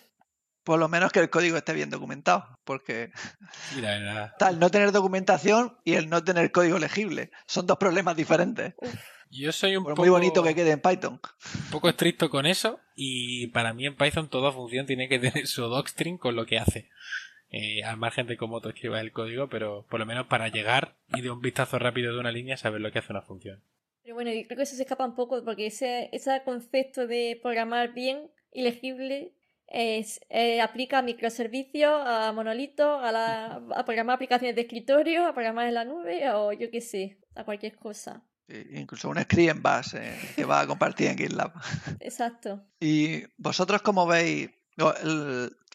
por lo menos que el código esté bien documentado, porque tal no tener documentación y el no tener código legible son dos problemas diferentes. Yo soy un poco... Muy bonito que quede en Python. Un poco estricto con eso y para mí en Python toda función tiene que tener su docstring con lo que hace. Eh, al margen de cómo tú escribas el código, pero por lo menos para llegar y de un vistazo rápido de una línea saber lo que hace una función. Pero bueno, yo creo que eso se escapa un poco porque ese, ese concepto de programar bien y legible es, eh, aplica a microservicios, a monolitos, a, la, a programar aplicaciones de escritorio, a programar en la nube o yo qué sé, a cualquier cosa incluso un script en base que va a compartir en GitLab. Exacto. ¿Y vosotros cómo veis?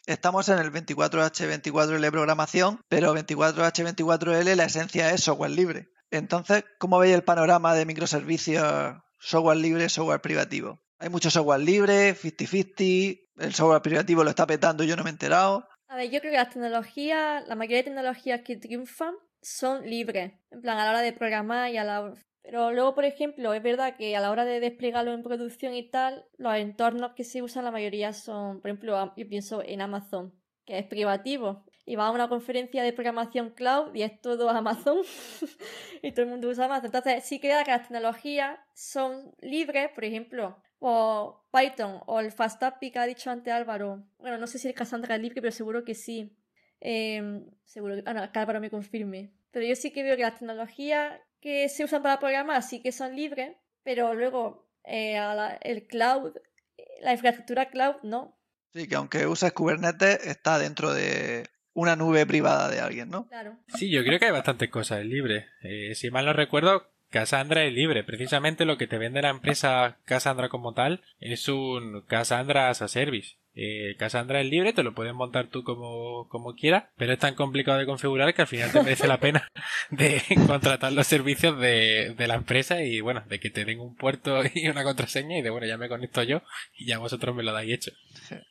Estamos en el 24H24L programación, pero 24H24L la esencia es software libre. Entonces, ¿cómo veis el panorama de microservicios software libre, software privativo? Hay mucho software libre, 50-50, el software privativo lo está petando y yo no me he enterado. A ver, yo creo que las tecnologías, la mayoría de tecnologías que triunfan son libres. En plan, a la hora de programar y a la pero luego, por ejemplo, es verdad que a la hora de desplegarlo en producción y tal, los entornos que se usan la mayoría son, por ejemplo, yo pienso en Amazon, que es privativo. y va a una conferencia de programación cloud y es todo Amazon y todo el mundo usa Amazon. Entonces sí queda que las tecnologías son libres, por ejemplo, o Python o el FastAPI que ha dicho antes Álvaro. Bueno, no sé si el Cassandra es libre, pero seguro que sí. Em, seguro que, ah, que Álvaro me confirme. Pero yo sí que veo que las tecnologías que se usan para programar sí que son libres, pero luego eh, el cloud, la infraestructura cloud no. Sí, que aunque uses Kubernetes, está dentro de una nube privada de alguien, ¿no? Claro. Sí, yo creo que hay bastantes cosas libres. Eh, si mal no recuerdo, Cassandra es libre. Precisamente lo que te vende la empresa Cassandra como tal es un Cassandra as a Service. Eh, Cassandra es libre, te lo puedes montar tú como, como quieras, pero es tan complicado de configurar que al final te merece la pena de contratar los servicios de, de, la empresa y bueno, de que te den un puerto y una contraseña y de bueno, ya me conecto yo y ya vosotros me lo dais hecho.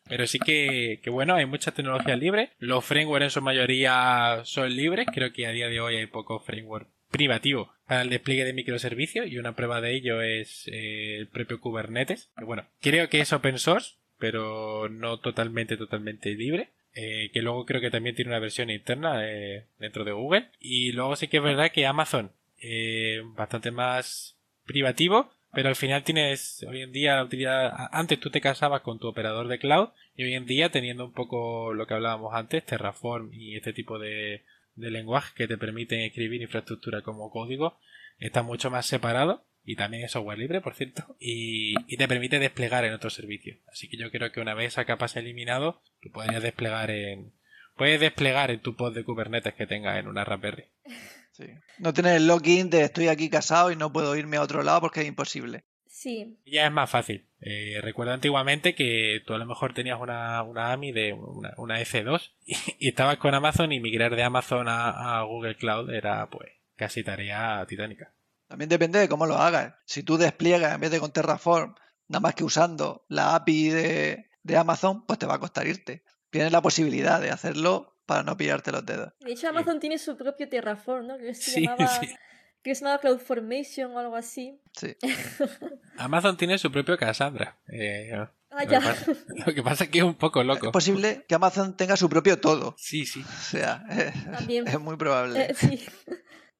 Pero sí que, que bueno, hay muchas tecnologías libres. Los frameworks en su mayoría son libres. Creo que a día de hoy hay pocos frameworks privativo para el despliegue de microservicios y una prueba de ello es eh, el propio Kubernetes. bueno, creo que es open source, pero no totalmente, totalmente libre. Eh, que luego creo que también tiene una versión interna eh, dentro de Google. Y luego sí que es verdad que Amazon, bastante más privativo, pero al final tienes hoy en día la utilidad. Antes tú te casabas con tu operador de cloud y hoy en día teniendo un poco lo que hablábamos antes, Terraform y este tipo de, de lenguaje que te permiten escribir infraestructura como código está mucho más separado y también es software libre, por cierto, y, te permite desplegar en otros servicios. Así que yo creo que una vez esa capa se eliminado, tú podrías desplegar en puedes desplegar en tu pod de Kubernetes que tengas en una Raspberry. Sí. No tener el login de estoy aquí casado y no puedo irme a otro lado porque es imposible. Sí. Ya es más fácil. Eh, recuerdo antiguamente que tú a lo mejor tenías una, una AMI de una, una F2 y, estabas con Amazon y migrar de Amazon a, Google Cloud era pues casi tarea titánica. También depende de cómo lo hagas. Si tú despliegas en vez de con Terraform, nada más que usando la API de, de Amazon, pues te va a costar irte. Tienes la posibilidad de hacerlo para no pillarte los dedos. De hecho, Amazon tiene su propio Terraform, ¿no? Que se llamaba que es llamaba CloudFormation o algo así. Sí. Amazon tiene su propio Cassandra. Eh, ah, ya. Lo, que pasa, es que es un poco loco. Es posible que Amazon tenga su propio todo. Sí, sí. O sea, es, muy probable. Eh, sí.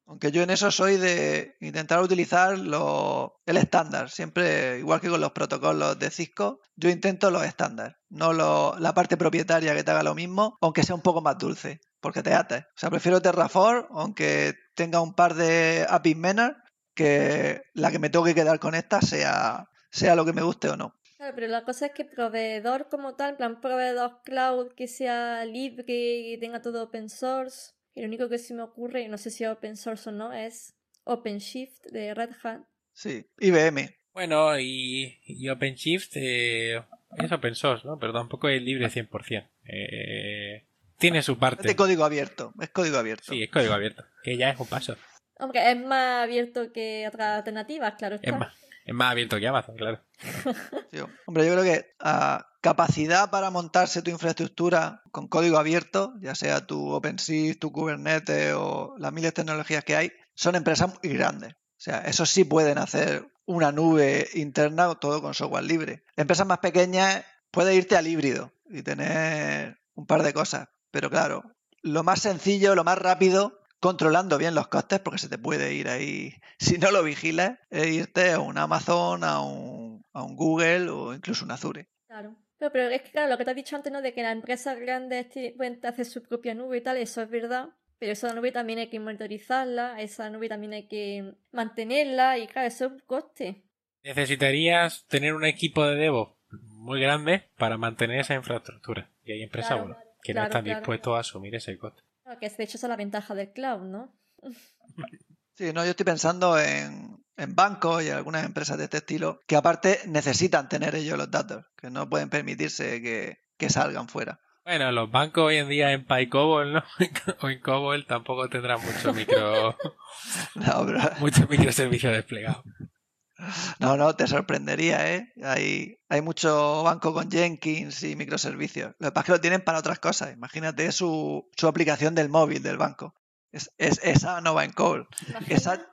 Aunque yo en eso soy de intentar utilizar lo, el estándar. Siempre, igual que con los protocolos de Cisco, yo intento los estándar. No la parte propietaria que te haga lo mismo, aunque sea un poco más dulce porque te ates. O sea, prefiero Terraform, aunque tenga un par de APIs menos, que la que me tengo que quedar con esta sea, sea lo que me guste o no. Claro, pero la cosa es que proveedor como tal, plan proveedor cloud que sea libre, que tenga todo open source. Y lo único que se me ocurre, y no sé si es open source o no, es OpenShift de Red Hat. Sí, IBM. Bueno, y, y OpenShift eh, es open source, ¿no? Pero tampoco es libre 100%. Eh, tiene su parte. Es de código abierto, es código abierto. Sí, es código abierto, que ya es un paso. Hombre, es más abierto que otras alternativas, claro. Es más, es más abierto que Amazon, claro. hombre, yo creo que a capacidad para montarse tu infraestructura con código abierto, ya sea tu OpenShift, tu Kubernetes o las miles de tecnologías que hay, son empresas muy grandes. O sea, eso sí pueden hacer una nube interna todo con software libre. Empresas más pequeñas puede irte al híbrido y tener un par de cosas. Pero claro, lo más sencillo, lo más rápido, controlando bien los costes, porque se te puede ir ahí, si no lo vigilas, es irte a un Amazon, a un Google o incluso un Azure. Claro. Pero, es que, claro, lo que te has dicho antes, ¿no? De que las empresas grandes pueden hacer su propia nube y tal, eso es verdad. Pero esa nube también hay que monitorizarla, esa nube también hay que mantenerla y, claro, eso es un coste. Necesitarías tener un equipo de Devo muy grande para mantener esa infraestructura. Y hay empresas, bueno, que no están dispuestos a asumir ese coste. que de hecho esa es la ventaja del cloud, ¿no? Sí, no, yo estoy pensando en, en, bancos y algunas empresas de este estilo que aparte necesitan tener ellos los datos, que no pueden permitirse que, salgan fuera. Bueno, los bancos hoy en día en PyCobol, ¿no? o en Cobol tampoco tendrán mucho micro... no, Mucho microservicio desplegado. No, no, te sorprendería, ¿eh? Hay, hay mucho banco con Jenkins y microservicios. Lo que pasa es que lo tienen para otras cosas. Imagínate su, su aplicación del móvil del banco. Es, esa no va en call. Esa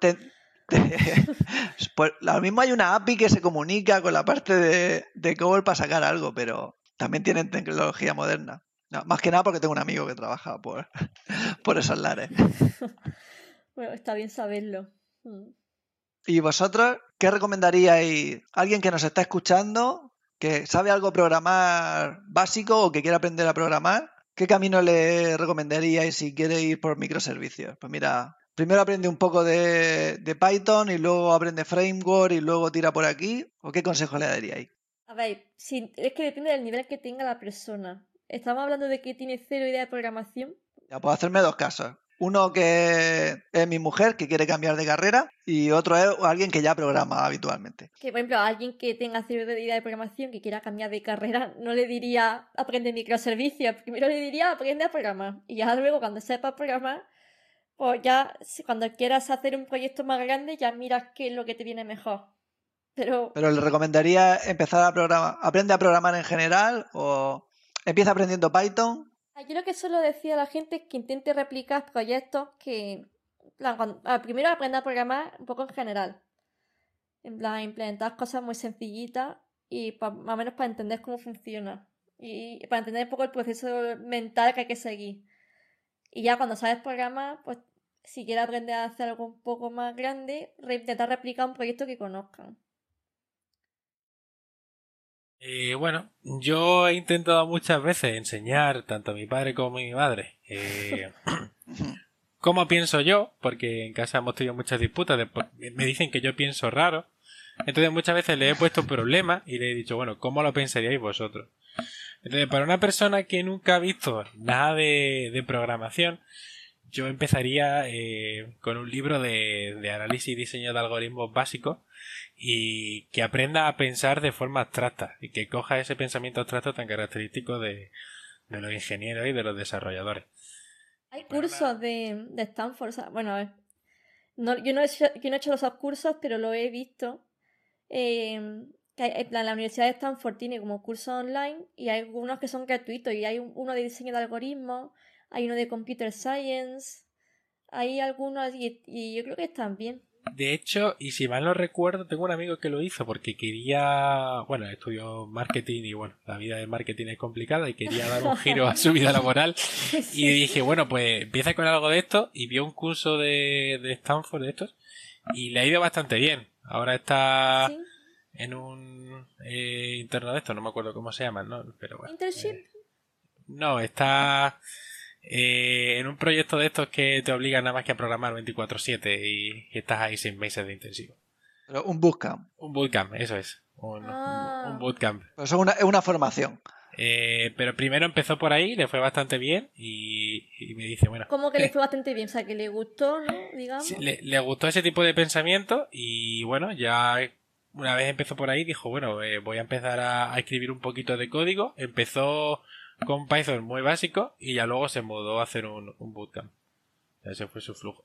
pues, lo mismo hay una API que se comunica con la parte de, de para sacar algo, pero también tienen tecnología moderna. No, más que nada porque tengo un amigo que trabaja por, por esos lares. bueno, está bien saberlo. Mm. ¿Y vosotros qué recomendaríais? ¿Alguien que nos está escuchando, que sabe algo programar básico o que quiere aprender a programar? ¿Qué camino le recomendaríais si quiere ir por microservicios? Pues mira, primero aprende un poco de, de Python y luego aprende framework y luego tira por aquí. ¿O qué consejo le daríais? A ver, si, es que depende del nivel que tenga la persona. Estamos hablando de que tiene cero idea de programación. Ya puedo hacerme dos casos. Uno que es mi mujer, que quiere cambiar de carrera, y otro es alguien que ya programa habitualmente. Que, por ejemplo, a alguien que tenga cero idea de programación, que quiera cambiar de carrera, no le diría aprende microservicios. Primero le diría aprende a programar. Y ya luego, cuando sepas programar, pues ya cuando quieras hacer un proyecto más grande, ya miras qué es lo que te viene mejor. Pero... Pero le recomendaría empezar a programar. ¿Aprende a programar en general o empieza aprendiendo Python? Yo lo que suelo decir a la gente es que intente replicar proyectos que... primero aprenda a programar un poco en general. En plan, implementar cosas muy sencillitas y más o menos para entender cómo funciona. Y para entender un poco el proceso mental que hay que seguir. Y ya cuando sabes programar, pues si quieres aprender a hacer algo un poco más grande, intentar replicar un proyecto que conozcan. Eh, bueno, yo he intentado muchas veces enseñar tanto a mi padre como a mi madre eh, cómo pienso yo, porque en casa hemos tenido muchas disputas, me dicen que yo pienso raro, entonces muchas veces le he puesto problemas y le he dicho, bueno, ¿cómo lo pensaríais vosotros? Entonces, para una persona que nunca ha visto nada de, programación, yo empezaría eh, con un libro de, de análisis y diseño de algoritmos básicos y que aprenda a pensar de forma abstracta y que coja ese pensamiento abstracto tan característico de, los ingenieros y de los desarrolladores. Hay cursos de, Stanford, bueno, no, yo, no he hecho, yo no he hecho los cursos, pero lo he visto. Em, que la Universidad de Stanford tiene como cursos online y hay algunos que son gratuitos y hay uno de diseño de algoritmos, hay uno de computer science, hay algunos y yo creo que están bien. De hecho, y si mal no recuerdo, tengo un amigo que lo hizo porque quería, bueno, estudió marketing y bueno, la vida de marketing es complicada y quería dar un giro a su vida laboral. Y dije, bueno, pues empieza con algo de esto y vio un curso de, de Stanford de estos y le ha ido bastante bien. Ahora está en un eh, interno de esto, no me acuerdo cómo se llama, ¿no? Pero bueno. ¿Internship? Eh, no, está eh, en un proyecto de estos que te obligan nada más que a programar 24-7 y, estás ahí seis meses de intensivo. Pero un bootcamp. Un bootcamp, eso es. Un, ah. bootcamp. es una, formación. Eh, pero primero empezó por ahí, le fue bastante bien y, me dice, bueno... ¿Cómo que le fue bastante bien? O sea, que le gustó, ¿no? Digamos. le, gustó ese tipo de pensamiento y bueno, ya una vez empezó por ahí dijo, bueno, eh, voy a empezar a, escribir un poquito de código. Empezó con Python muy básico y ya luego se mudó a hacer un, bootcamp. Ese fue su flujo.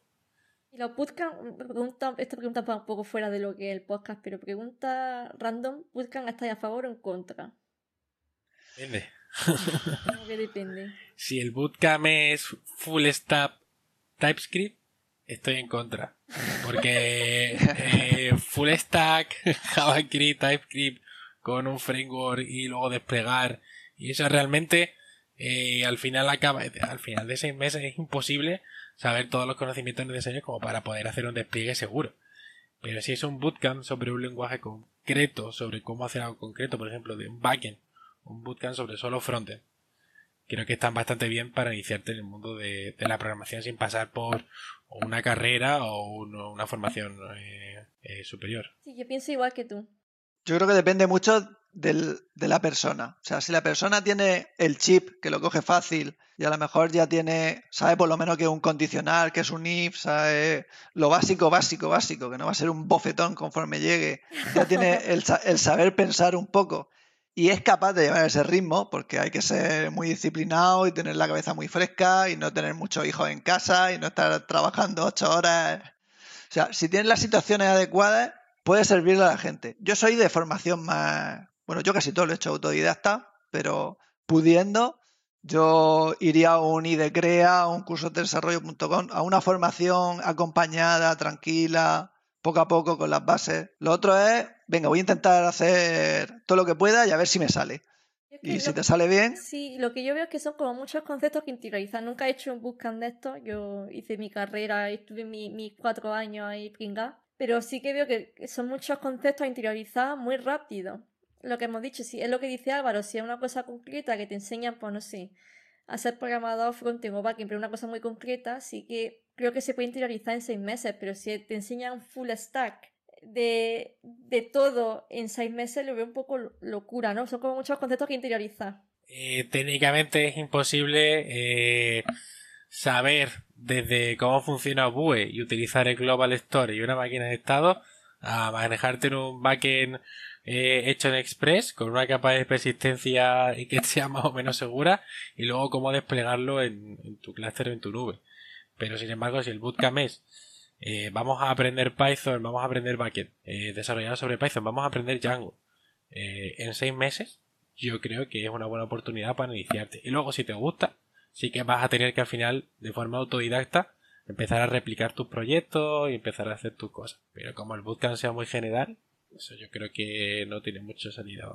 Y los bootcamp, esta pregunta va un poco fuera de lo que es el podcast, pero pregunta random, ¿bootcamp estáis a favor o en contra? Depende. ¿Qué depende? Si el bootcamp es full stack TypeScript, estoy en contra. Porque eh, full stack, JavaScript, TypeScript, con un framework y luego desplegar y eso realmente, eh, al final acaba, al final de seis meses es imposible saber todos los conocimientos necesarios como para poder hacer un despliegue seguro. Pero si es un bootcamp sobre un lenguaje concreto, sobre cómo hacer algo concreto, por ejemplo, de un backend, un bootcamp sobre solo frontend, creo que están bastante bien para iniciarte en el mundo de, la programación sin pasar por una carrera o una formación eh, eh, superior. Sí, yo pienso igual que tú. Yo creo que depende mucho de la persona. O sea, si la persona tiene el chip que lo coge fácil y a lo mejor ya tiene, sabe por lo menos que es un condicional, que es un if, sabe lo básico, básico, básico, que no va a ser un bofetón conforme llegue, ya tiene el, el saber pensar un poco y es capaz de llevar ese ritmo porque hay que ser muy disciplinado y tener la cabeza muy fresca y no tener muchos hijos en casa y no estar trabajando ocho horas. O sea, si tienes las situaciones adecuadas, puede servirle a la gente. Yo soy de formación más, bueno, yo casi todo lo he hecho autodidacta, pero pudiendo, yo iría a un IDECREA, a un curso de desarrollo.com, a una formación acompañada, tranquila, poco a poco con las bases. Lo otro es, venga, voy a intentar hacer todo lo que pueda y a ver si me sale. y si te sale bien. Sí, lo que yo veo es que son como muchos conceptos que interiorizan. Nunca he hecho un bootcamp de esto. Yo hice mi carrera, estuve mis cuatro años ahí pringá. Pero sí que veo que son muchos conceptos interiorizados muy rápido. Lo que hemos dicho, si es lo que dice Álvaro, si es una cosa concreta que te enseñan, pues no sé, a ser programador frontend o backend, pero una cosa muy concreta, sí que creo que se puede interiorizar en seis meses, pero si te enseñan full stack de, de todo en seis meses, lo veo un poco locura, ¿no? Son como muchos conceptos que interiorizar. Eh, técnicamente es imposible eh, saber desde cómo funciona Vue y utilizar el Global Store y una máquina de estado a manejarte en un backend eh, hecho en Express con una capa de persistencia y que sea más o menos segura y luego cómo desplegarlo en, tu clúster o en tu nube. Pero sin embargo, si el bootcamp es eh, vamos a aprender Python, vamos a aprender backend, eh, desarrollado sobre Python, vamos a aprender Django. Eh, en seis meses, yo creo que es una buena oportunidad para iniciarte. Y luego, si te gusta, sí que vas a tener que al final, de forma autodidacta, empezar a replicar tus proyectos y empezar a hacer tus cosas. Pero como el bootcamp sea muy general, eso yo creo que no tiene mucha salida.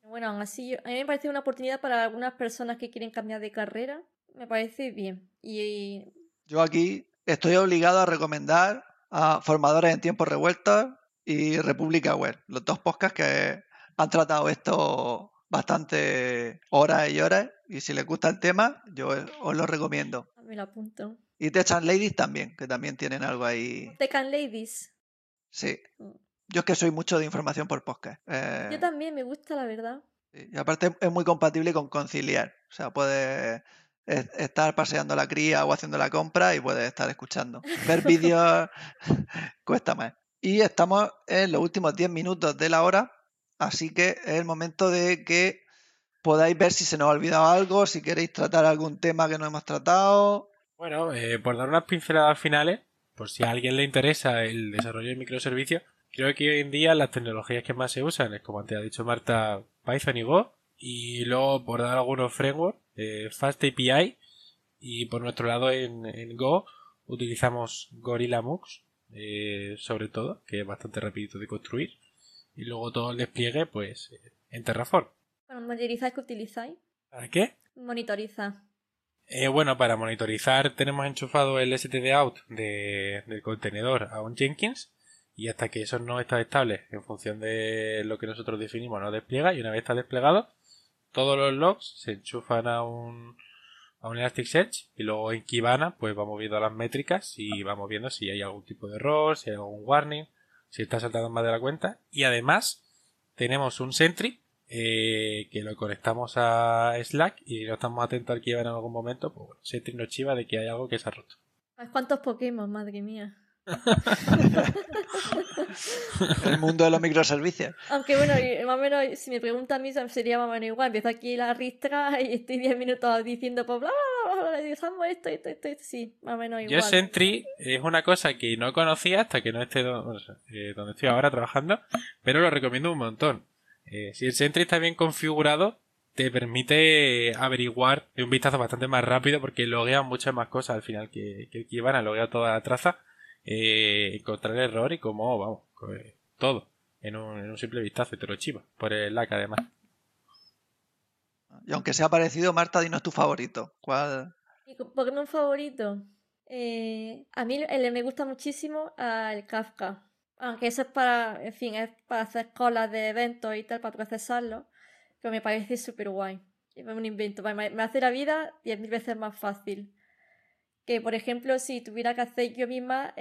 Bueno, aún así, a mí me parece una oportunidad para algunas personas que quieren cambiar de carrera. Me parece bien. Y yo aquí estoy obligado a recomendar a Formadores en Tiempos Revueltos y República Web, los dos podcasts que han tratado esto bastante horas y horas y si les gusta el tema, yo os lo recomiendo. Me lo apunto. Y Tech Ladies también, que también tienen algo ahí. Tech Ladies. Sí. Mm. Yo es que soy mucho de información por podcast. Eh, yo también, me gusta, la verdad. Y aparte es muy compatible con conciliar. O sea, puedes estar paseando la cría o haciendo la compra y puedes estar escuchando. Ver vídeos cuesta más. Y estamos en los últimos 10 minutos de la hora, así que es el momento de que podáis ver si se nos ha olvidado algo, si queréis tratar algún tema que no hemos tratado. Bueno, eh, por dar unas pinceladas finales, por si a alguien le interesa el desarrollo de microservicios, creo que hoy en día las tecnologías que más se usan es, como antes ha dicho Marta, Python y Go, y luego por dar algunos frameworks eh, Fast API y por nuestro lado en, Go utilizamos Gorilla Mux eh, sobre todo, que es bastante rapidito de construir y luego todo el despliegue pues en Terraform. ¿Para monitorizar qué utilizáis? ¿Para qué? Monitoriza. Eh, bueno, para monitorizar tenemos enchufado el STD out del contenedor a un Jenkins y hasta que eso no está estable en función de lo que nosotros definimos no despliega y una vez está desplegado todos los logs se enchufan a un, a un Elasticsearch y luego en Kibana pues vamos viendo las métricas y vamos viendo si hay algún tipo de error, si hay algún warning, si está saltando más de la cuenta y además tenemos un Sentry eh, que lo conectamos a Slack y no estamos atentos al Kibana en algún momento, pues bueno, Sentry nos chiva de que hay algo que se ha roto. ¿Cuántos Pokémon, madre mía? el mundo de los microservicios. Aunque bueno, más o menos, si me pregunta a mí, sería más o menos igual. Empiezo aquí la ristra y estoy 10 minutos diciendo, pues bla, bla, bla, bla, esto, esto, esto, sí, más o menos igual. Yo Sentry es una cosa que no conocía hasta que no esté eh, donde estoy ahora trabajando, pero lo recomiendo un montón. Eh, si el Sentry está bien configurado, te permite averiguar de un vistazo bastante más rápido porque loguea muchas más cosas al final que, que, que a loguear toda la traza eh, encontrar el error y cómo, vamos, todo en un, en un simple vistazo y te lo chiva por el LAC además. Y aunque sea parecido, Marta, dinos tu favorito. ¿Cuál? Mi Pokémon favorito. Eh, a mí me gusta muchísimo el Kafka. Aunque eso es para, en fin, es para hacer colas de eventos y tal, para procesarlo. Pero me parece súper guay. Es un invento. Me hace la vida diez mil veces más fácil que, por ejemplo, si tuviera que hacer yo misma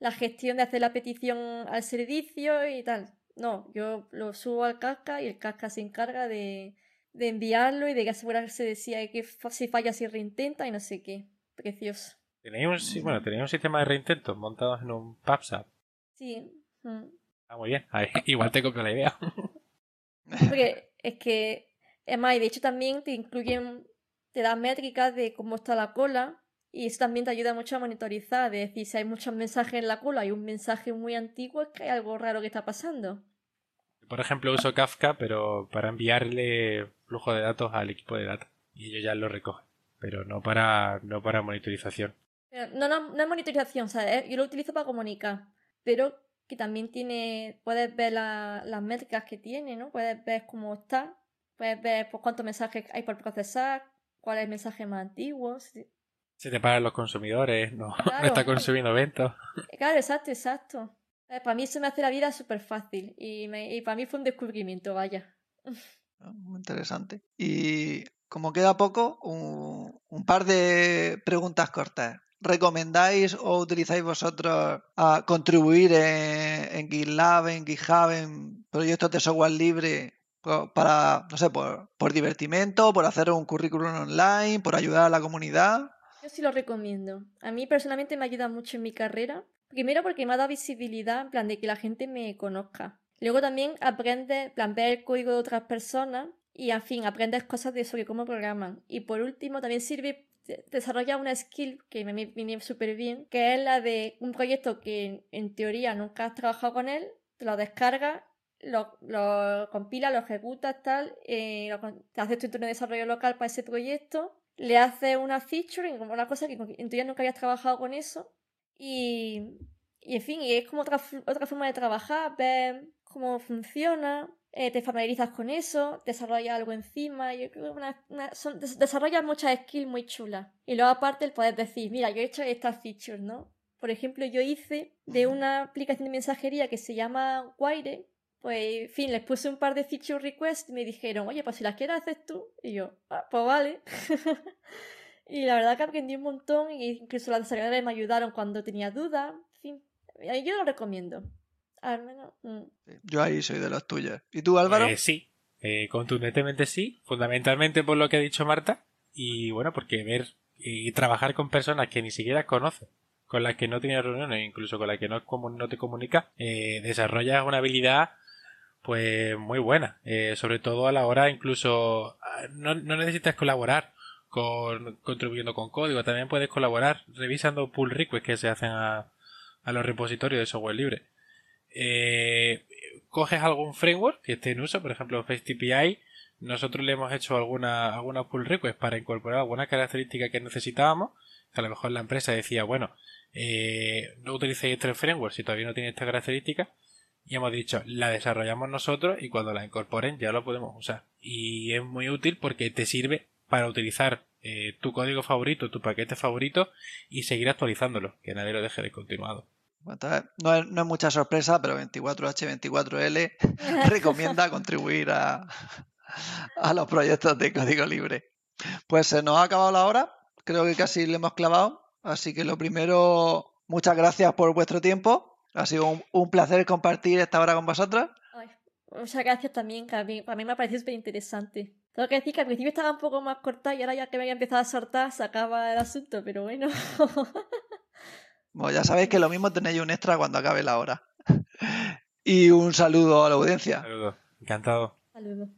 la gestión de hacer la petición al servicio y tal. No, yo lo subo al casca y el casca se encarga de, enviarlo y de asegurarse de si, hay que, si falla, si reintenta y no sé qué. Precioso. ¿Tenéis un, bueno, ¿tenéis un sistema de reintentos montados en un PubSub? Sí. Mm. Ah, muy bien. igual te copio la idea. Porque es que, es más, y de hecho también te incluyen, te dan métricas de cómo está la cola y eso también te ayuda mucho a monitorizar, de decir, si hay muchos mensajes en la cola y un mensaje muy antiguo, es que hay algo raro que está pasando. Por ejemplo, uso Kafka, pero para enviarle flujo de datos al equipo de data. Y ellos ya lo recogen. Pero no para, no para monitorización. no, no, no es monitorización, ¿sabes? yo lo utilizo para comunicar. Pero que también tiene, puedes ver las métricas que tiene, ¿no? Puedes ver cómo está Puedes ver pues, cuántos mensajes hay por procesar, cuál es el mensaje más antiguo. Se te pagan los consumidores, no, está consumiendo eventos. Claro, exacto, exacto. Eh, para mí se me hace la vida súper fácil y, y para mí fue un descubrimiento, vaya. Ah, muy interesante. Y como queda poco, un, par de preguntas cortas. ¿Recomendáis o utilizáis vosotros a contribuir en, GitLab, en GitHub, en proyectos de software libre para, no sé, por, por divertimento, por hacer un currículum online, por ayudar a la comunidad? Yo sí lo recomiendo. A mí personalmente me ayuda mucho en mi carrera. Primero porque me ha dado visibilidad, en plan de que la gente me conozca. Luego también aprendes, plan, ver el código de otras personas y, en fin, aprendes cosas de sobre cómo programan. Y por último, también sirve desarrollar una skill que me viene súper bien, que es la de un proyecto que en teoría nunca has trabajado con él, te lo descargas, lo, lo compilas, lo ejecutas, tal, eh, te haces tu entorno de desarrollo local para ese proyecto, le haces una feature, como una cosa que en teoría nunca habías trabajado con eso, y, y en fin, y es como otra, otra forma de trabajar, ver cómo funciona, eh, te familiarizas con eso, desarrollas algo encima, yo creo desarrollas muchas skills muy chulas. Y luego aparte el poder decir, mira, yo he hecho estas features, ¿no? Por ejemplo, yo hice de una aplicación de mensajería que se llama Wire, pues, en fin, les puse un par de feature requests y me dijeron, oye, pues si las quieres hacer tú. Y yo, ah, pues vale. y la verdad que aprendí un montón y incluso las desarrolladoras me ayudaron cuando tenía dudas. En fin, yo lo recomiendo. Mm. Yo ahí soy de los tuyos. ¿Y tú, Álvaro? Eh, sí, eh, contundentemente sí, fundamentalmente por lo que ha dicho Marta. Y bueno, porque ver y trabajar con personas que ni siquiera conoces, con las que no tienes reuniones, incluso con las que no, no te comunicas, eh, desarrollas una habilidad pues muy buena. sobre todo a la hora incluso no, necesitas colaborar con contribuyendo con código, también puedes colaborar revisando pull requests que se hacen a, a los repositorios de software libre eh, coges algún framework que esté en uso, por ejemplo FaceTPI, nosotros le hemos hecho alguna, alguna pull request para incorporar alguna característica que necesitábamos, a lo mejor la empresa decía, bueno, eh, no utilicéis este framework si todavía no tiene esta característica, y hemos dicho, la desarrollamos nosotros y cuando la incorporen ya lo podemos usar. Y es muy útil porque te sirve para utilizar eh, tu código favorito, tu paquete favorito y seguir actualizándolo, que nadie lo deje de continuado no, es, mucha sorpresa, pero 24H24L recomienda contribuir a, a los proyectos de código libre. Pues se nos ha acabado la hora, creo que casi le hemos clavado, así que lo primero, muchas gracias por vuestro tiempo, ha sido un, placer compartir esta hora con vosotras. muchas gracias también, que a mí, me ha parecido súper interesante. Tengo que decir que al principio estaba un poco más corta y ahora ya que me había empezado a soltar se acaba el asunto, pero bueno. Bueno, ya sabéis que lo mismo tenéis un extra cuando acabe la hora. y un saludo a la audiencia. Saludo, encantado. Saludo.